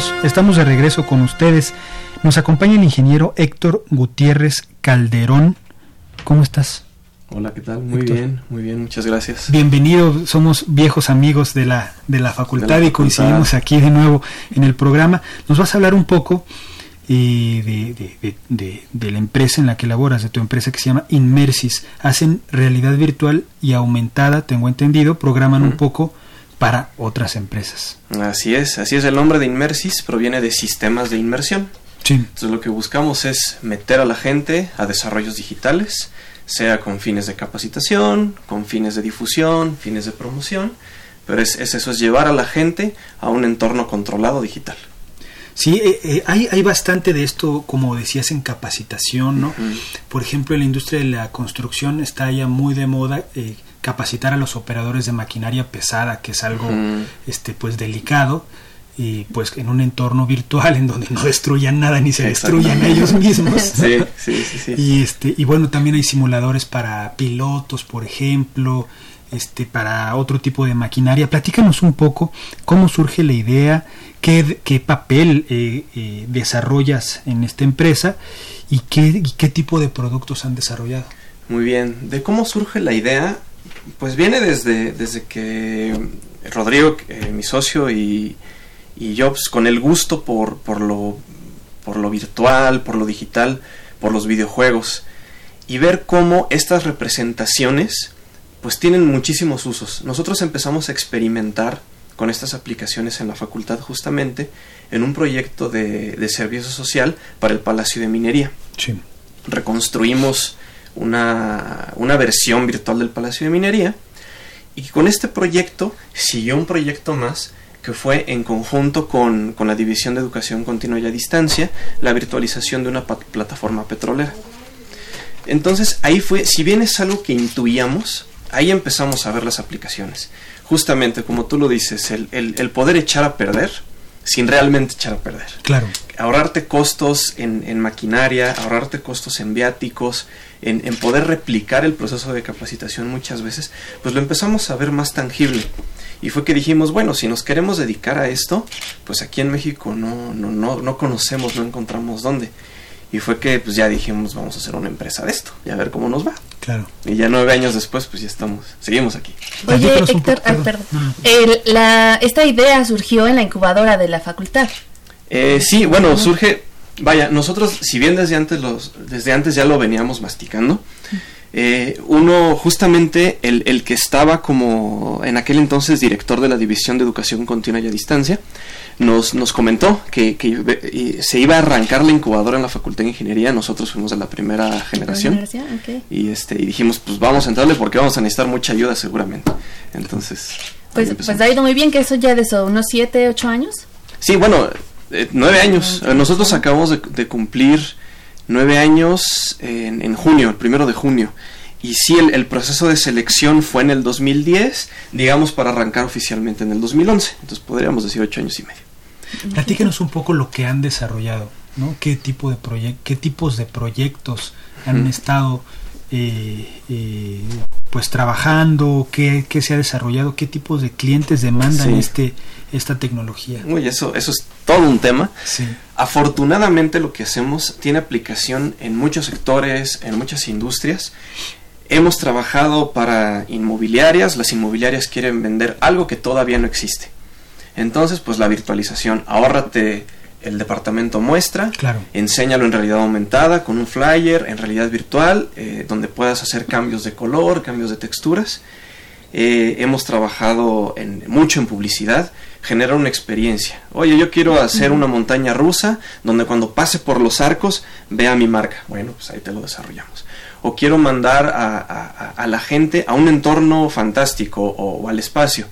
Amigos, estamos de regreso con ustedes. Nos acompaña el ingeniero Héctor Gutiérrez Calderón. ¿Cómo estás? Hola, ¿qué tal? Muy bien, muy bien, muchas gracias. Bienvenido, somos viejos amigos de la, de la, facultad, y coincidimos aquí de nuevo en el programa. Nos vas a hablar un poco eh, de, la empresa en la que laboras, de tu empresa que se llama Inmersis. Hacen realidad virtual y aumentada, tengo entendido, programan un poco para otras empresas. Así es, así es. El nombre de Inmersis proviene de sistemas de inmersión. Sí. Entonces lo que buscamos es meter a la gente a desarrollos digitales, sea con fines de capacitación, con fines de difusión, fines de promoción, pero es, eso, es llevar a la gente a un entorno controlado digital. Sí, eh, eh, hay, hay bastante de esto, como decías, en capacitación, ¿no? Por ejemplo, en la industria de la construcción está ya muy de moda eh, capacitar a los operadores de maquinaria pesada, que es algo este pues delicado y pues en un entorno virtual en donde no destruyan nada ni se destruyan ellos mismos. Sí, sí, sí, Y este y bueno, también hay simuladores para pilotos, por ejemplo, este para otro tipo de maquinaria. Platícanos un poco cómo surge la idea, qué, qué papel eh, eh, desarrollas en esta empresa y qué, y qué tipo de productos han desarrollado. Muy bien, de cómo surge la idea, pues viene desde, desde que Rodrigo, eh, mi socio, y, y yo, pues, con el gusto por, por, lo, por lo virtual, por lo digital, por los videojuegos, y ver cómo estas representaciones pues tienen muchísimos usos. Nosotros empezamos a experimentar con estas aplicaciones en la facultad justamente en un proyecto de, de servicio social para el Palacio de Minería. Sí. Reconstruimos una, una versión virtual del Palacio de Minería. Y con este proyecto siguió un proyecto más que fue en conjunto con, con la División de Educación Continua y a Distancia, la virtualización de una plataforma petrolera. Entonces ahí fue, si bien es algo que intuíamos, ahí empezamos a ver las aplicaciones. Justamente como tú lo dices, el, el, el poder echar a perder sin realmente echar a perder. Claro. Ahorrarte costos en, en maquinaria, ahorrarte costos en viáticos, en, en, poder replicar el proceso de capacitación muchas veces, pues lo empezamos a ver más tangible. Y fue que dijimos, bueno, si nos queremos dedicar a esto, pues aquí en México no, no, no, no conocemos, no encontramos dónde. Y fue que pues ya dijimos, vamos a hacer una empresa de esto y a ver cómo nos va. Claro. Y ya nueve años después, pues ya estamos, seguimos aquí. Oye, Héctor, ah, perdón. El, la, esta idea surgió en la incubadora de la facultad. Eh, sí, bueno, surge, vaya, nosotros, si bien desde antes, los, desde antes ya lo veníamos masticando, eh, uno, justamente el, el, que estaba como en aquel entonces director de la División de Educación Continua y a Distancia, nos, nos comentó que, que, se iba a arrancar la incubadora en la Facultad de Ingeniería. Nosotros fuimos de la primera generación. generación? Okay. Y, este, y dijimos, pues vamos a entrarle porque vamos a necesitar mucha ayuda seguramente. Entonces... Pues, pues ha ido muy bien que eso ya de eso, unos 7, 8 años. Sí, bueno, eh, nueve años. Ah, Nosotros acabamos de, de cumplir nueve años en, en, junio, el primero de junio. Y sí, el, el, proceso de selección fue en el 2010, digamos, para arrancar oficialmente en el 2011. Entonces podríamos decir ocho años y medio. Platícanos un poco lo que han desarrollado, ¿no? ¿Qué, tipo de qué tipos de proyectos han mm. estado eh, eh, pues trabajando, qué, qué, se ha desarrollado, qué tipos de clientes demandan sí. este esta tecnología. Uy, eso, eso es todo un tema. Sí. Afortunadamente lo que hacemos tiene aplicación en muchos sectores, en muchas industrias. hemos trabajado para inmobiliarias, las inmobiliarias quieren vender algo que todavía no existe. Entonces, pues la virtualización, ahórrate el departamento muestra, Claro. enséñalo en realidad aumentada con un flyer en realidad virtual eh, donde puedas hacer cambios de color, cambios de texturas. Eh, hemos trabajado en, mucho en publicidad, generar una experiencia. Oye, yo quiero hacer una montaña rusa donde cuando pase por los arcos vea mi marca. Bueno, pues ahí te lo desarrollamos. O quiero mandar a, a- a la gente a un entorno fantástico o, o al espacio.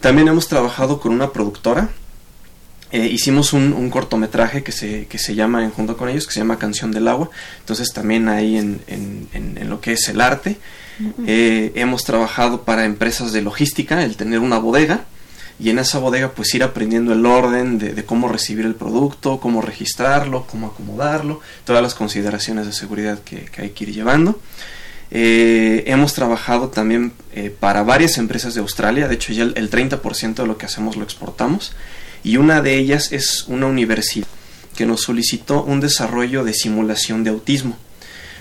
También hemos trabajado con una productora. Eh, hicimos un, un cortometraje que se, que se llama, en junto con ellos, que se llama Canción del Agua. Entonces también ahí en, en- en- en lo que es el arte. Eh, hemos trabajado para empresas de logística, el tener una bodega. Y en esa bodega pues ir aprendiendo el orden de, cómo recibir el producto, cómo registrarlo, cómo acomodarlo, todas las consideraciones de seguridad que, que hay que ir llevando. Eh, hemos trabajado también eh, para varias empresas de Australia, de hecho ya el, el 30% de lo que hacemos lo exportamos y una de ellas es una universidad que nos solicitó un desarrollo de simulación de autismo.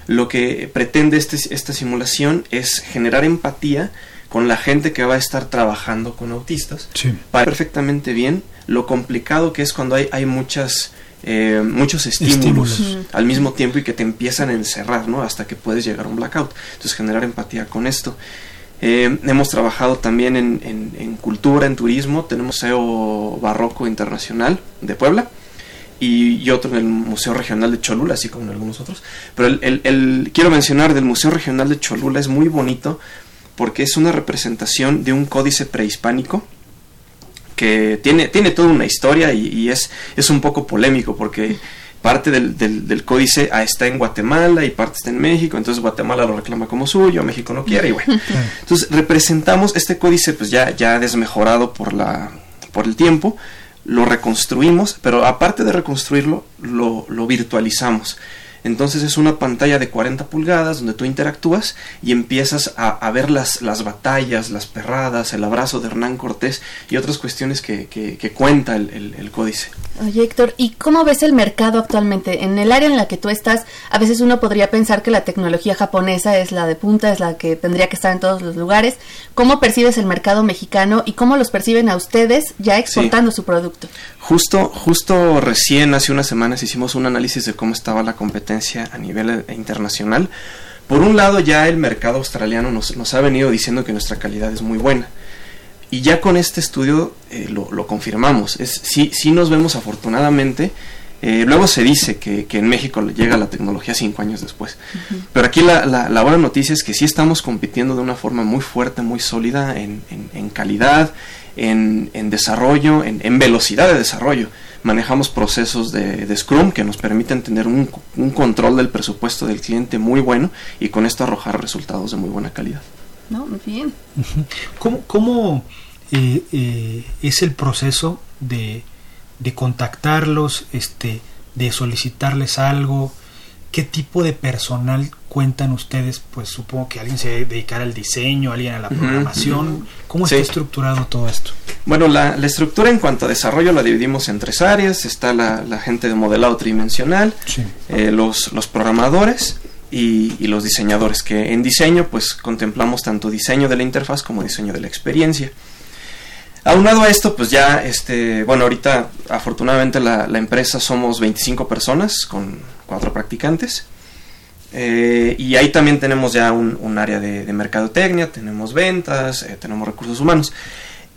Lo que pretende este- esta simulación es generar empatía con la gente que va a estar trabajando con autistas Sí. para perfectamente bien lo complicado que es cuando hay, hay muchas eh, muchos estímulos, Estímulos. al mismo tiempo y que te empiezan a encerrar, ¿no? Hasta que puedes llegar a un blackout. Entonces generar empatía con esto. Eh, hemos trabajado también en, en- en cultura, en turismo. Tenemos Museo Barroco Internacional de Puebla y, y otro en el Museo Regional de Cholula, así como en algunos otros. Pero el, el- el- quiero mencionar del Museo Regional de Cholula es muy bonito porque es una representación de un códice prehispánico que tiene, tiene toda una historia y, y es, es un poco polémico porque parte del, del, del códice está en Guatemala y parte está en México, entonces Guatemala lo reclama como suyo, México no quiere y bueno. Entonces representamos este códice pues ya, ya desmejorado por, la, por el tiempo, lo reconstruimos, pero aparte de reconstruirlo, lo, lo virtualizamos. Entonces es una pantalla de 40 pulgadas donde tú interactúas y empiezas a, ver las, las batallas, las perradas, el abrazo de Hernán Cortés y otras cuestiones que, que- que cuenta el, el- el códice. Oye, Héctor, ¿y cómo ves el mercado actualmente? En el área en la que tú estás, a veces uno podría pensar que la tecnología japonesa es la de punta, es la que tendría que estar en todos los lugares. ¿Cómo percibes el mercado mexicano y cómo los perciben a ustedes ya exportando su producto? Justo, justo recién, hace unas semanas, hicimos un análisis de cómo estaba la competencia a nivel eh, internacional. Por un lado, ya el mercado australiano nos, nos ha venido diciendo que nuestra calidad es muy buena. Y ya con este estudio eh, lo, lo confirmamos. Es, sí, sí nos vemos afortunadamente. eh, luego se dice que, que en México le llega la tecnología cinco años después. Pero aquí la, la- la buena noticia es que sí estamos compitiendo de una forma muy fuerte, muy sólida en, en- en calidad, en, en desarrollo, en, en velocidad de desarrollo. Manejamos procesos de, de Scrum que nos permiten tener un, un control del presupuesto del cliente muy bueno y con esto arrojar resultados de muy buena calidad. ¿No? Muy bien. ¿Cómo, cómo, eh, eh, es el proceso de, de contactarlos, este, de solicitarles algo? ¿Qué tipo de personal cuentan ustedes? Pues supongo que alguien se dedicará al diseño, alguien a la programación. ¿Cómo Sí. está estructurado todo esto? Bueno, la, la estructura en cuanto a desarrollo la dividimos en tres áreas. Está la, la gente de modelado tridimensional, Sí. eh, los, los programadores y, los diseñadores, que en diseño pues contemplamos tanto diseño de la interfaz como diseño de la experiencia. Aunado a esto, pues ya, este, bueno, ahorita afortunadamente la, empresa somos 25 personas con cuatro practicantes. Eh, y ahí también tenemos ya un, área de, de mercadotecnia, tenemos ventas, eh, tenemos recursos humanos.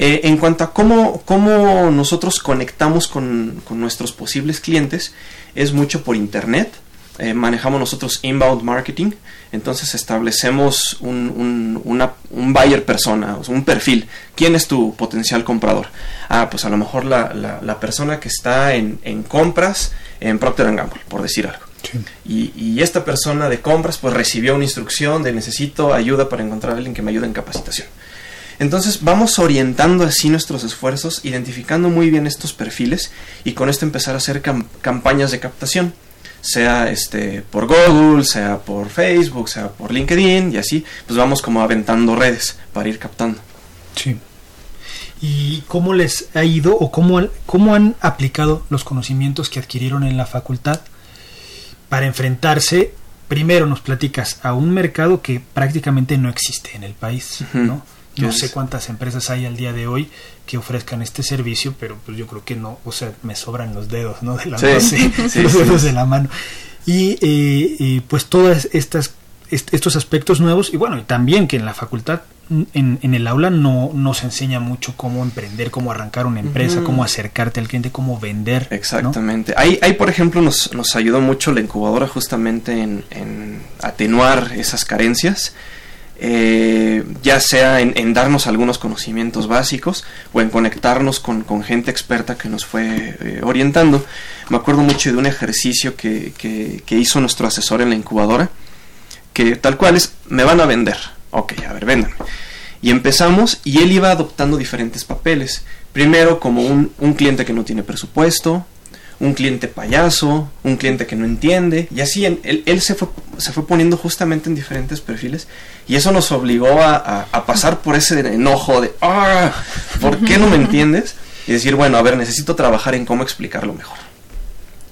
Eh, en cuanto a cómo, cómo nosotros conectamos con, con nuestros posibles clientes, es mucho por internet. Eh, manejamos nosotros inbound marketing, entonces establecemos un, un, una- un buyer persona, o sea, un perfil. ¿Quién es tu potencial comprador? Ah, pues a lo mejor la, la- la persona que está en, en compras en Procter Gamble, por decir algo. Sí. Y, y esta persona de compras pues recibió una instrucción de necesito ayuda para encontrar a alguien que me ayude en capacitación. Entonces vamos orientando así nuestros esfuerzos, identificando muy bien estos perfiles y con esto empezar a hacer cam- campañas de captación, sea este por Google, sea por Facebook, sea por LinkedIn y así, pues vamos como aventando redes para ir captando. Sí. ¿Y cómo les ha ido o cómo, han- cómo han aplicado los conocimientos que adquirieron en la facultad para enfrentarse primero nos platicas a un mercado que prácticamente no existe en el país. ¿no? No sé cuántas empresas hay al día de hoy que ofrezcan este servicio, pero pues yo creo que no, o sea, me sobran los dedos, ¿no? De la Sí, mano, sí, sí, los sí. dedos de la mano. Y eh, eh, pues todas estas est- estos aspectos nuevos y bueno, y también que en la facultad en, en el aula no nos enseña mucho cómo emprender, cómo arrancar una empresa, cómo acercarte al cliente, cómo vender. ¿no? Exactamente. Ahí, ahí, por ejemplo, nos, nos ayudó mucho la incubadora justamente en, en atenuar esas carencias, eh, ya sea en, darnos algunos conocimientos básicos o en conectarnos con, gente experta que nos fue eh, orientando. Me acuerdo mucho de un ejercicio que, hizo nuestro asesor en la incubadora, que tal cual es, me van a vender. Ok, a ver, véndanme. Y empezamos y él iba adoptando diferentes papeles. Primero como un cliente que no tiene presupuesto, un cliente payaso, un cliente que no entiende. Y así en- él, él se, fue, se fue poniendo justamente en diferentes perfiles. Y eso nos obligó a, a- a pasar por ese enojo de, ah, ¿por qué no me entiendes? Y decir, bueno, a ver, necesito trabajar en cómo explicarlo mejor.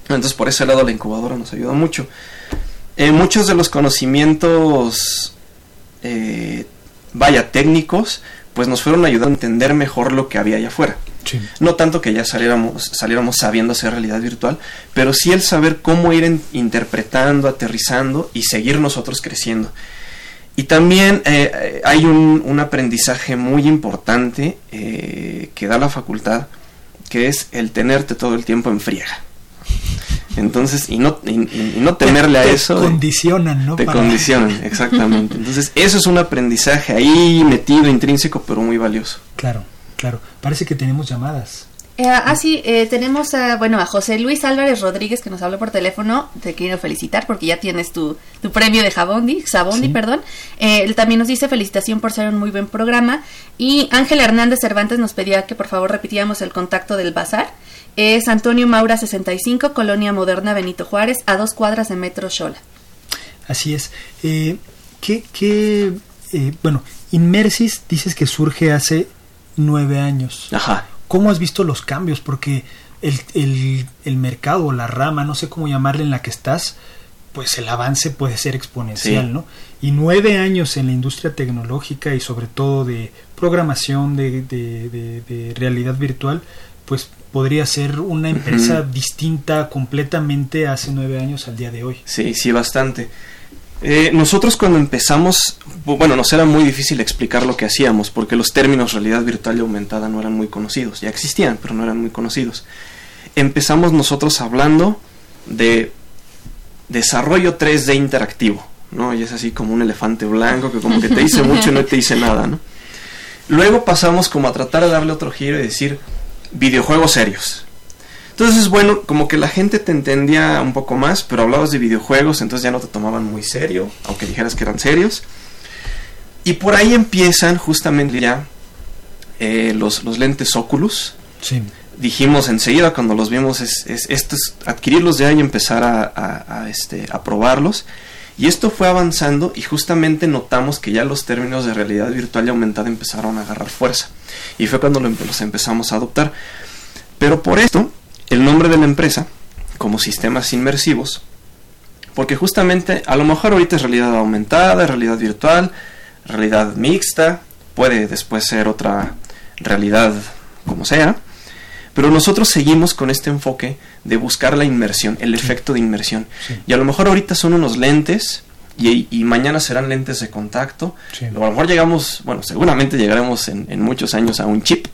Entonces por ese lado la incubadora nos ayuda mucho. Eh, muchos de los conocimientos, eh, vaya, técnicos, pues nos fueron ayudando a entender mejor lo que había allá afuera. Sí. No tanto que ya saliéramos, saliéramos sabiendo hacer realidad virtual, pero sí el saber cómo ir en- interpretando, aterrizando y seguir nosotros creciendo. Y también eh, eh, hay un, un aprendizaje muy importante eh, que da la facultad, que es el tenerte todo el tiempo en friega. Entonces, y no, y, y- y no temerle a Te eso. de- condicionan, ¿no? te Para- condicionan, exactamente. Entonces, eso es un aprendizaje ahí metido, intrínseco, pero muy valioso. Claro, claro. Parece que tenemos llamadas. Eh, ah, sí, eh, tenemos a, bueno, a José Luis Álvarez Rodríguez que nos habló por teléfono. Te quiero felicitar porque ya tienes tu, tu premio de Jabondi, Sabondi, Sí. perdón. Eh, él también nos dice felicitación por ser un muy buen programa. Y Ángel Hernández Cervantes nos pedía que por favor repitiéramos el contacto del bazar. Es Antonio Maura 65, Colonia Moderna Benito Juárez, a dos cuadras de Metro Xola. Así es. Eh, ¿qué, qué, eh, bueno, Inmersis dices que surge hace nueve años. Ajá. ¿Cómo has visto los cambios? Porque el, el, el mercado o la rama, no sé cómo llamarle en la que estás, pues el avance puede ser exponencial, Sí. ¿no? Y nueve años en la industria tecnológica y sobre todo de programación, de, de, de- de realidad virtual, pues podría ser una empresa distinta completamente hace nueve años al día de hoy. Sí, sí, bastante. Eh, nosotros cuando empezamos, bu- bueno, nos era muy difícil explicar lo que hacíamos, porque los términos realidad virtual y aumentada no eran muy conocidos. Ya existían, pero no eran muy conocidos. Empezamos nosotros hablando de desarrollo 3D interactivo, ¿no? Y es así como un elefante blanco que como que te dice mucho y no te dice nada, ¿no? Luego pasamos como a tratar de darle otro giro y decir videojuegos serios. Entonces, bueno, como que la gente te entendía un poco más, pero hablabas de videojuegos, entonces ya no te tomaban muy serio, aunque dijeras que eran serios. Y por ahí empiezan justamente ya eh, los, los lentes Oculus. Sí. Dijimos enseguida cuando los vimos, es, es, esto es adquirirlos ya y empezar a, a- a, este, a probarlos. Y esto fue avanzando y justamente notamos que ya los términos de realidad virtual y aumentada empezaron a agarrar fuerza. Y fue cuando los empezamos a adoptar. Pero por esto, el nombre de la empresa, como sistemas inmersivos, porque justamente a lo mejor ahorita es realidad aumentada, realidad virtual, realidad mixta, puede después ser otra realidad como sea, pero nosotros seguimos con este enfoque de buscar la inmersión, el efecto de inmersión. Sí. Y a lo mejor ahorita son unos lentes y, y mañana serán lentes de contacto. Sí. A lo mejor llegamos, bueno, seguramente llegaremos en, en muchos años a un chip.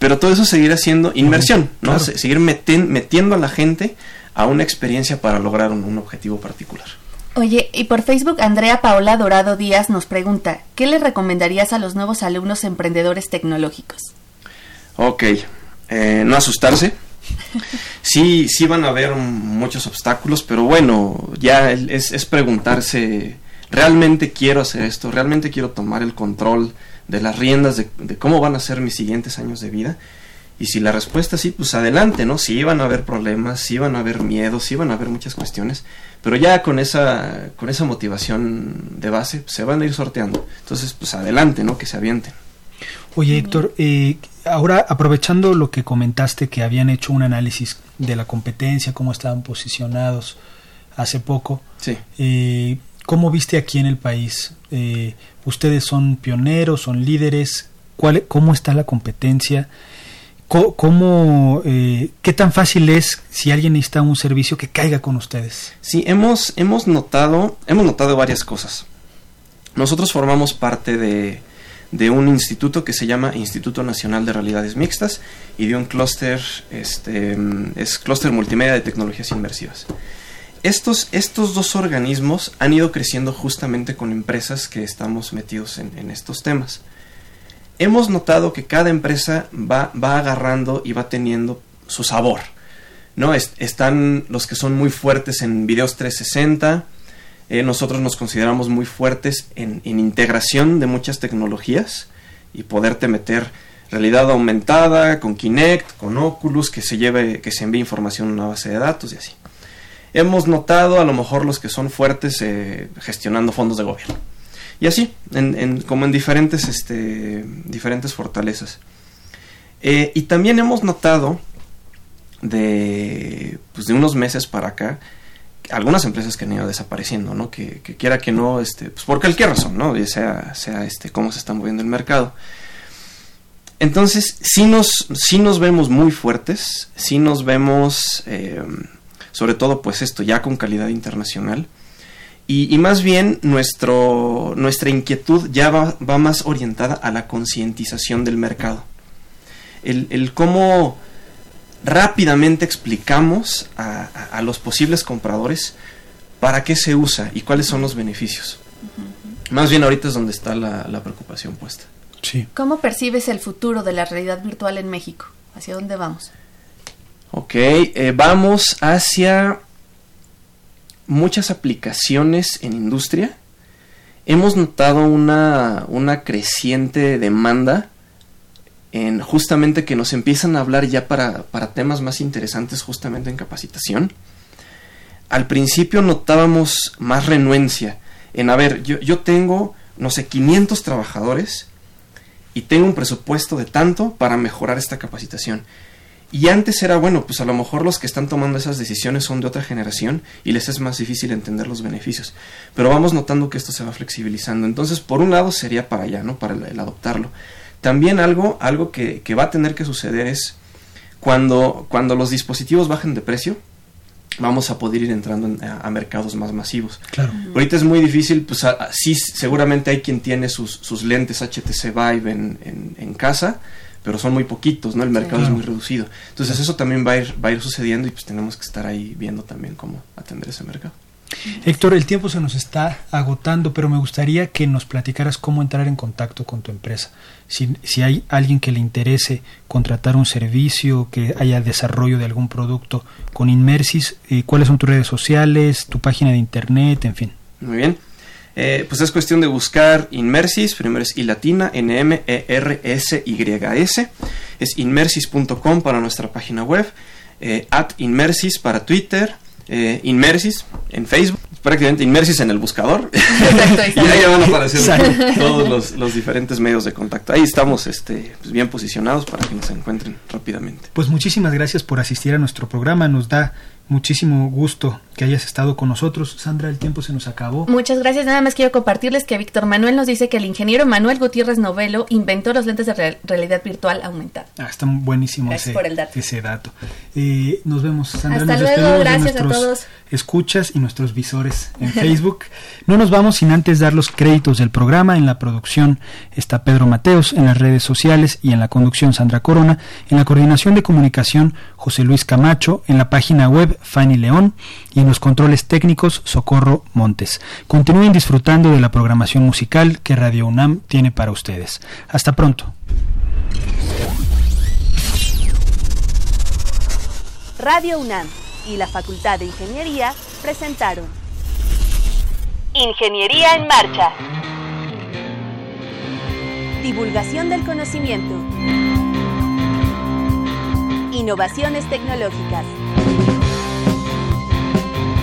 Pero todo eso seguirá siendo inmersión, ¿no? claro. Seguir meten- metiendo a la gente a una experiencia para lograr un, un objetivo particular. Oye, y por Facebook Andrea Paola Dorado Díaz nos pregunta, ¿qué le recomendarías a los nuevos alumnos emprendedores tecnológicos? Ok, eh, no asustarse. Sí, sí van a haber muchos obstáculos, pero bueno, ya es, es preguntarse, ¿realmente quiero hacer esto? ¿Realmente quiero tomar el control de las riendas de, de cómo van a ser mis siguientes años de vida? Y si la respuesta es sí, pues adelante, ¿no? Sí van a haber problemas, sí van a haber miedos, sí van a haber muchas cuestiones, pero ya con esa, con esa motivación de base pues, se van a ir sorteando. Entonces, pues adelante, ¿no? Que se avienten. Oye, Héctor, eh, ahora aprovechando lo que comentaste, que habían hecho un análisis de la competencia, cómo estaban posicionados hace poco. Sí. Eh, ¿Cómo viste aquí en el país? Eh, ¿Ustedes son pioneros, son líderes? ¿Cuál, ¿Cómo está la competencia? Co- ¿Cómo, eh, ¿Qué tan fácil es si alguien necesita un servicio que caiga con ustedes? Sí, hemos, hemos notado, hemos notado varias cosas. Nosotros formamos parte de, de un instituto que se llama Instituto Nacional de Realidades Mixtas y de un clúster, este, es clúster multimedia de tecnologías inmersivas. Estos, estos dos organismos han ido creciendo justamente con empresas que estamos metidos en, estos temas. Hemos notado que cada empresa va, va agarrando y va teniendo su sabor. ¿no? Es- están los que son muy fuertes en videos 360. eh, nosotros nos consideramos muy fuertes en, en integración de muchas tecnologías y poderte meter realidad aumentada con Kinect, con Oculus, que se lleve, que se envíe información a una base de datos y así. Hemos notado a lo mejor los que son fuertes eh, gestionando fondos de gobierno. Y así, como en diferentes, este, diferentes fortalezas. Eh, y también hemos notado de, pues de unos meses para acá algunas empresas que han ido desapareciendo, ¿no? Que, que quiera que no, este, pues por cualquier razón, ¿no? Ya sea, sea este, cómo se está moviendo el mercado. Entonces, sí nos, sí nos vemos muy fuertes, sí nos vemos, eh, sobre todo, pues esto, ya con calidad internacional. Y, y más bien, nuestro, nuestra inquietud ya va, va más orientada a la concientización del mercado. El, el cómo rápidamente explicamos a, a- a los posibles compradores para qué se usa y cuáles son los beneficios. Más bien ahorita es donde está la, la preocupación puesta. Sí. ¿Cómo percibes el futuro de la realidad virtual en México? ¿Hacia dónde vamos? Ok, eh, vamos hacia muchas aplicaciones en industria. Hemos notado una, una creciente demanda en justamente que nos empiezan a hablar ya para, para temas más interesantes justamente en capacitación. Al principio notábamos más renuencia en, a ver, yo, yo tengo, no sé, 500 trabajadores y tengo un presupuesto de tanto para mejorar esta capacitación. Y antes era, bueno, pues a lo mejor los que están tomando esas decisiones son de otra generación y les es más difícil entender los beneficios. Pero vamos notando que esto se va flexibilizando. Entonces, por un lado sería para allá, ¿no? Para el, el adoptarlo. También algo, algo que, que va a tener que suceder es cuando, cuando los dispositivos bajen de precio, vamos a poder ir entrando en- a, a mercados más masivos. Claro. Ahorita es muy difícil, pues a- a- sí, seguramente hay quien tiene sus, sus lentes HTC Vive en, en- en casa, pero son muy poquitos, ¿no? El mercado es muy reducido. Entonces eso también va a, ir, va a ir sucediendo y pues tenemos que estar ahí viendo también cómo atender ese mercado. Héctor, el tiempo se nos está agotando, pero me gustaría que nos platicaras cómo entrar en contacto con tu empresa. Si, si hay alguien que le interese contratar un servicio, que haya desarrollo de algún producto con Inmersis, eh, ¿cuáles son tus redes sociales, tu página de internet, en fin? Muy bien. Eh, pues es cuestión de buscar Inmersis, primero es I latina, N-M-E-R-S-Y-S. Es inmersis.com para nuestra página web, eh, at Inmersis para Twitter, eh, Inmersis en Facebook, prácticamente Inmersis en el buscador. Exacto, y ahí van a aparecer Exacto. todos los, los diferentes medios de contacto. Ahí estamos este, pues, bien posicionados para que nos encuentren rápidamente. Pues muchísimas gracias por asistir a nuestro programa. Nos da muchísimo gusto que hayas estado con nosotros. Sandra, el tiempo se nos acabó. Muchas gracias. Nada más quiero compartirles que Víctor Manuel nos dice que el ingeniero Manuel Gutiérrez Novelo inventó los lentes de real- realidad virtual aumentada. Ah, está buenísimo ese, por el dato. ese dato. Eh, nos vemos, Sandra. Hasta Nos luego, de gracias a todos. Escuchas y nuestros visores en Facebook. no nos vamos sin antes dar los créditos del programa. En la producción está Pedro Mateos, en las redes sociales y en la conducción Sandra Corona, en la coordinación de comunicación José Luis Camacho, en la página web Fanny León y en los controles técnicos Socorro Montes. Continúen disfrutando de la programación musical que Radio UNAM tiene para ustedes. Hasta pronto. Radio UNAM y la Facultad de Ingeniería presentaron Ingeniería en Marcha. Divulgación del conocimiento. Innovaciones tecnológicas.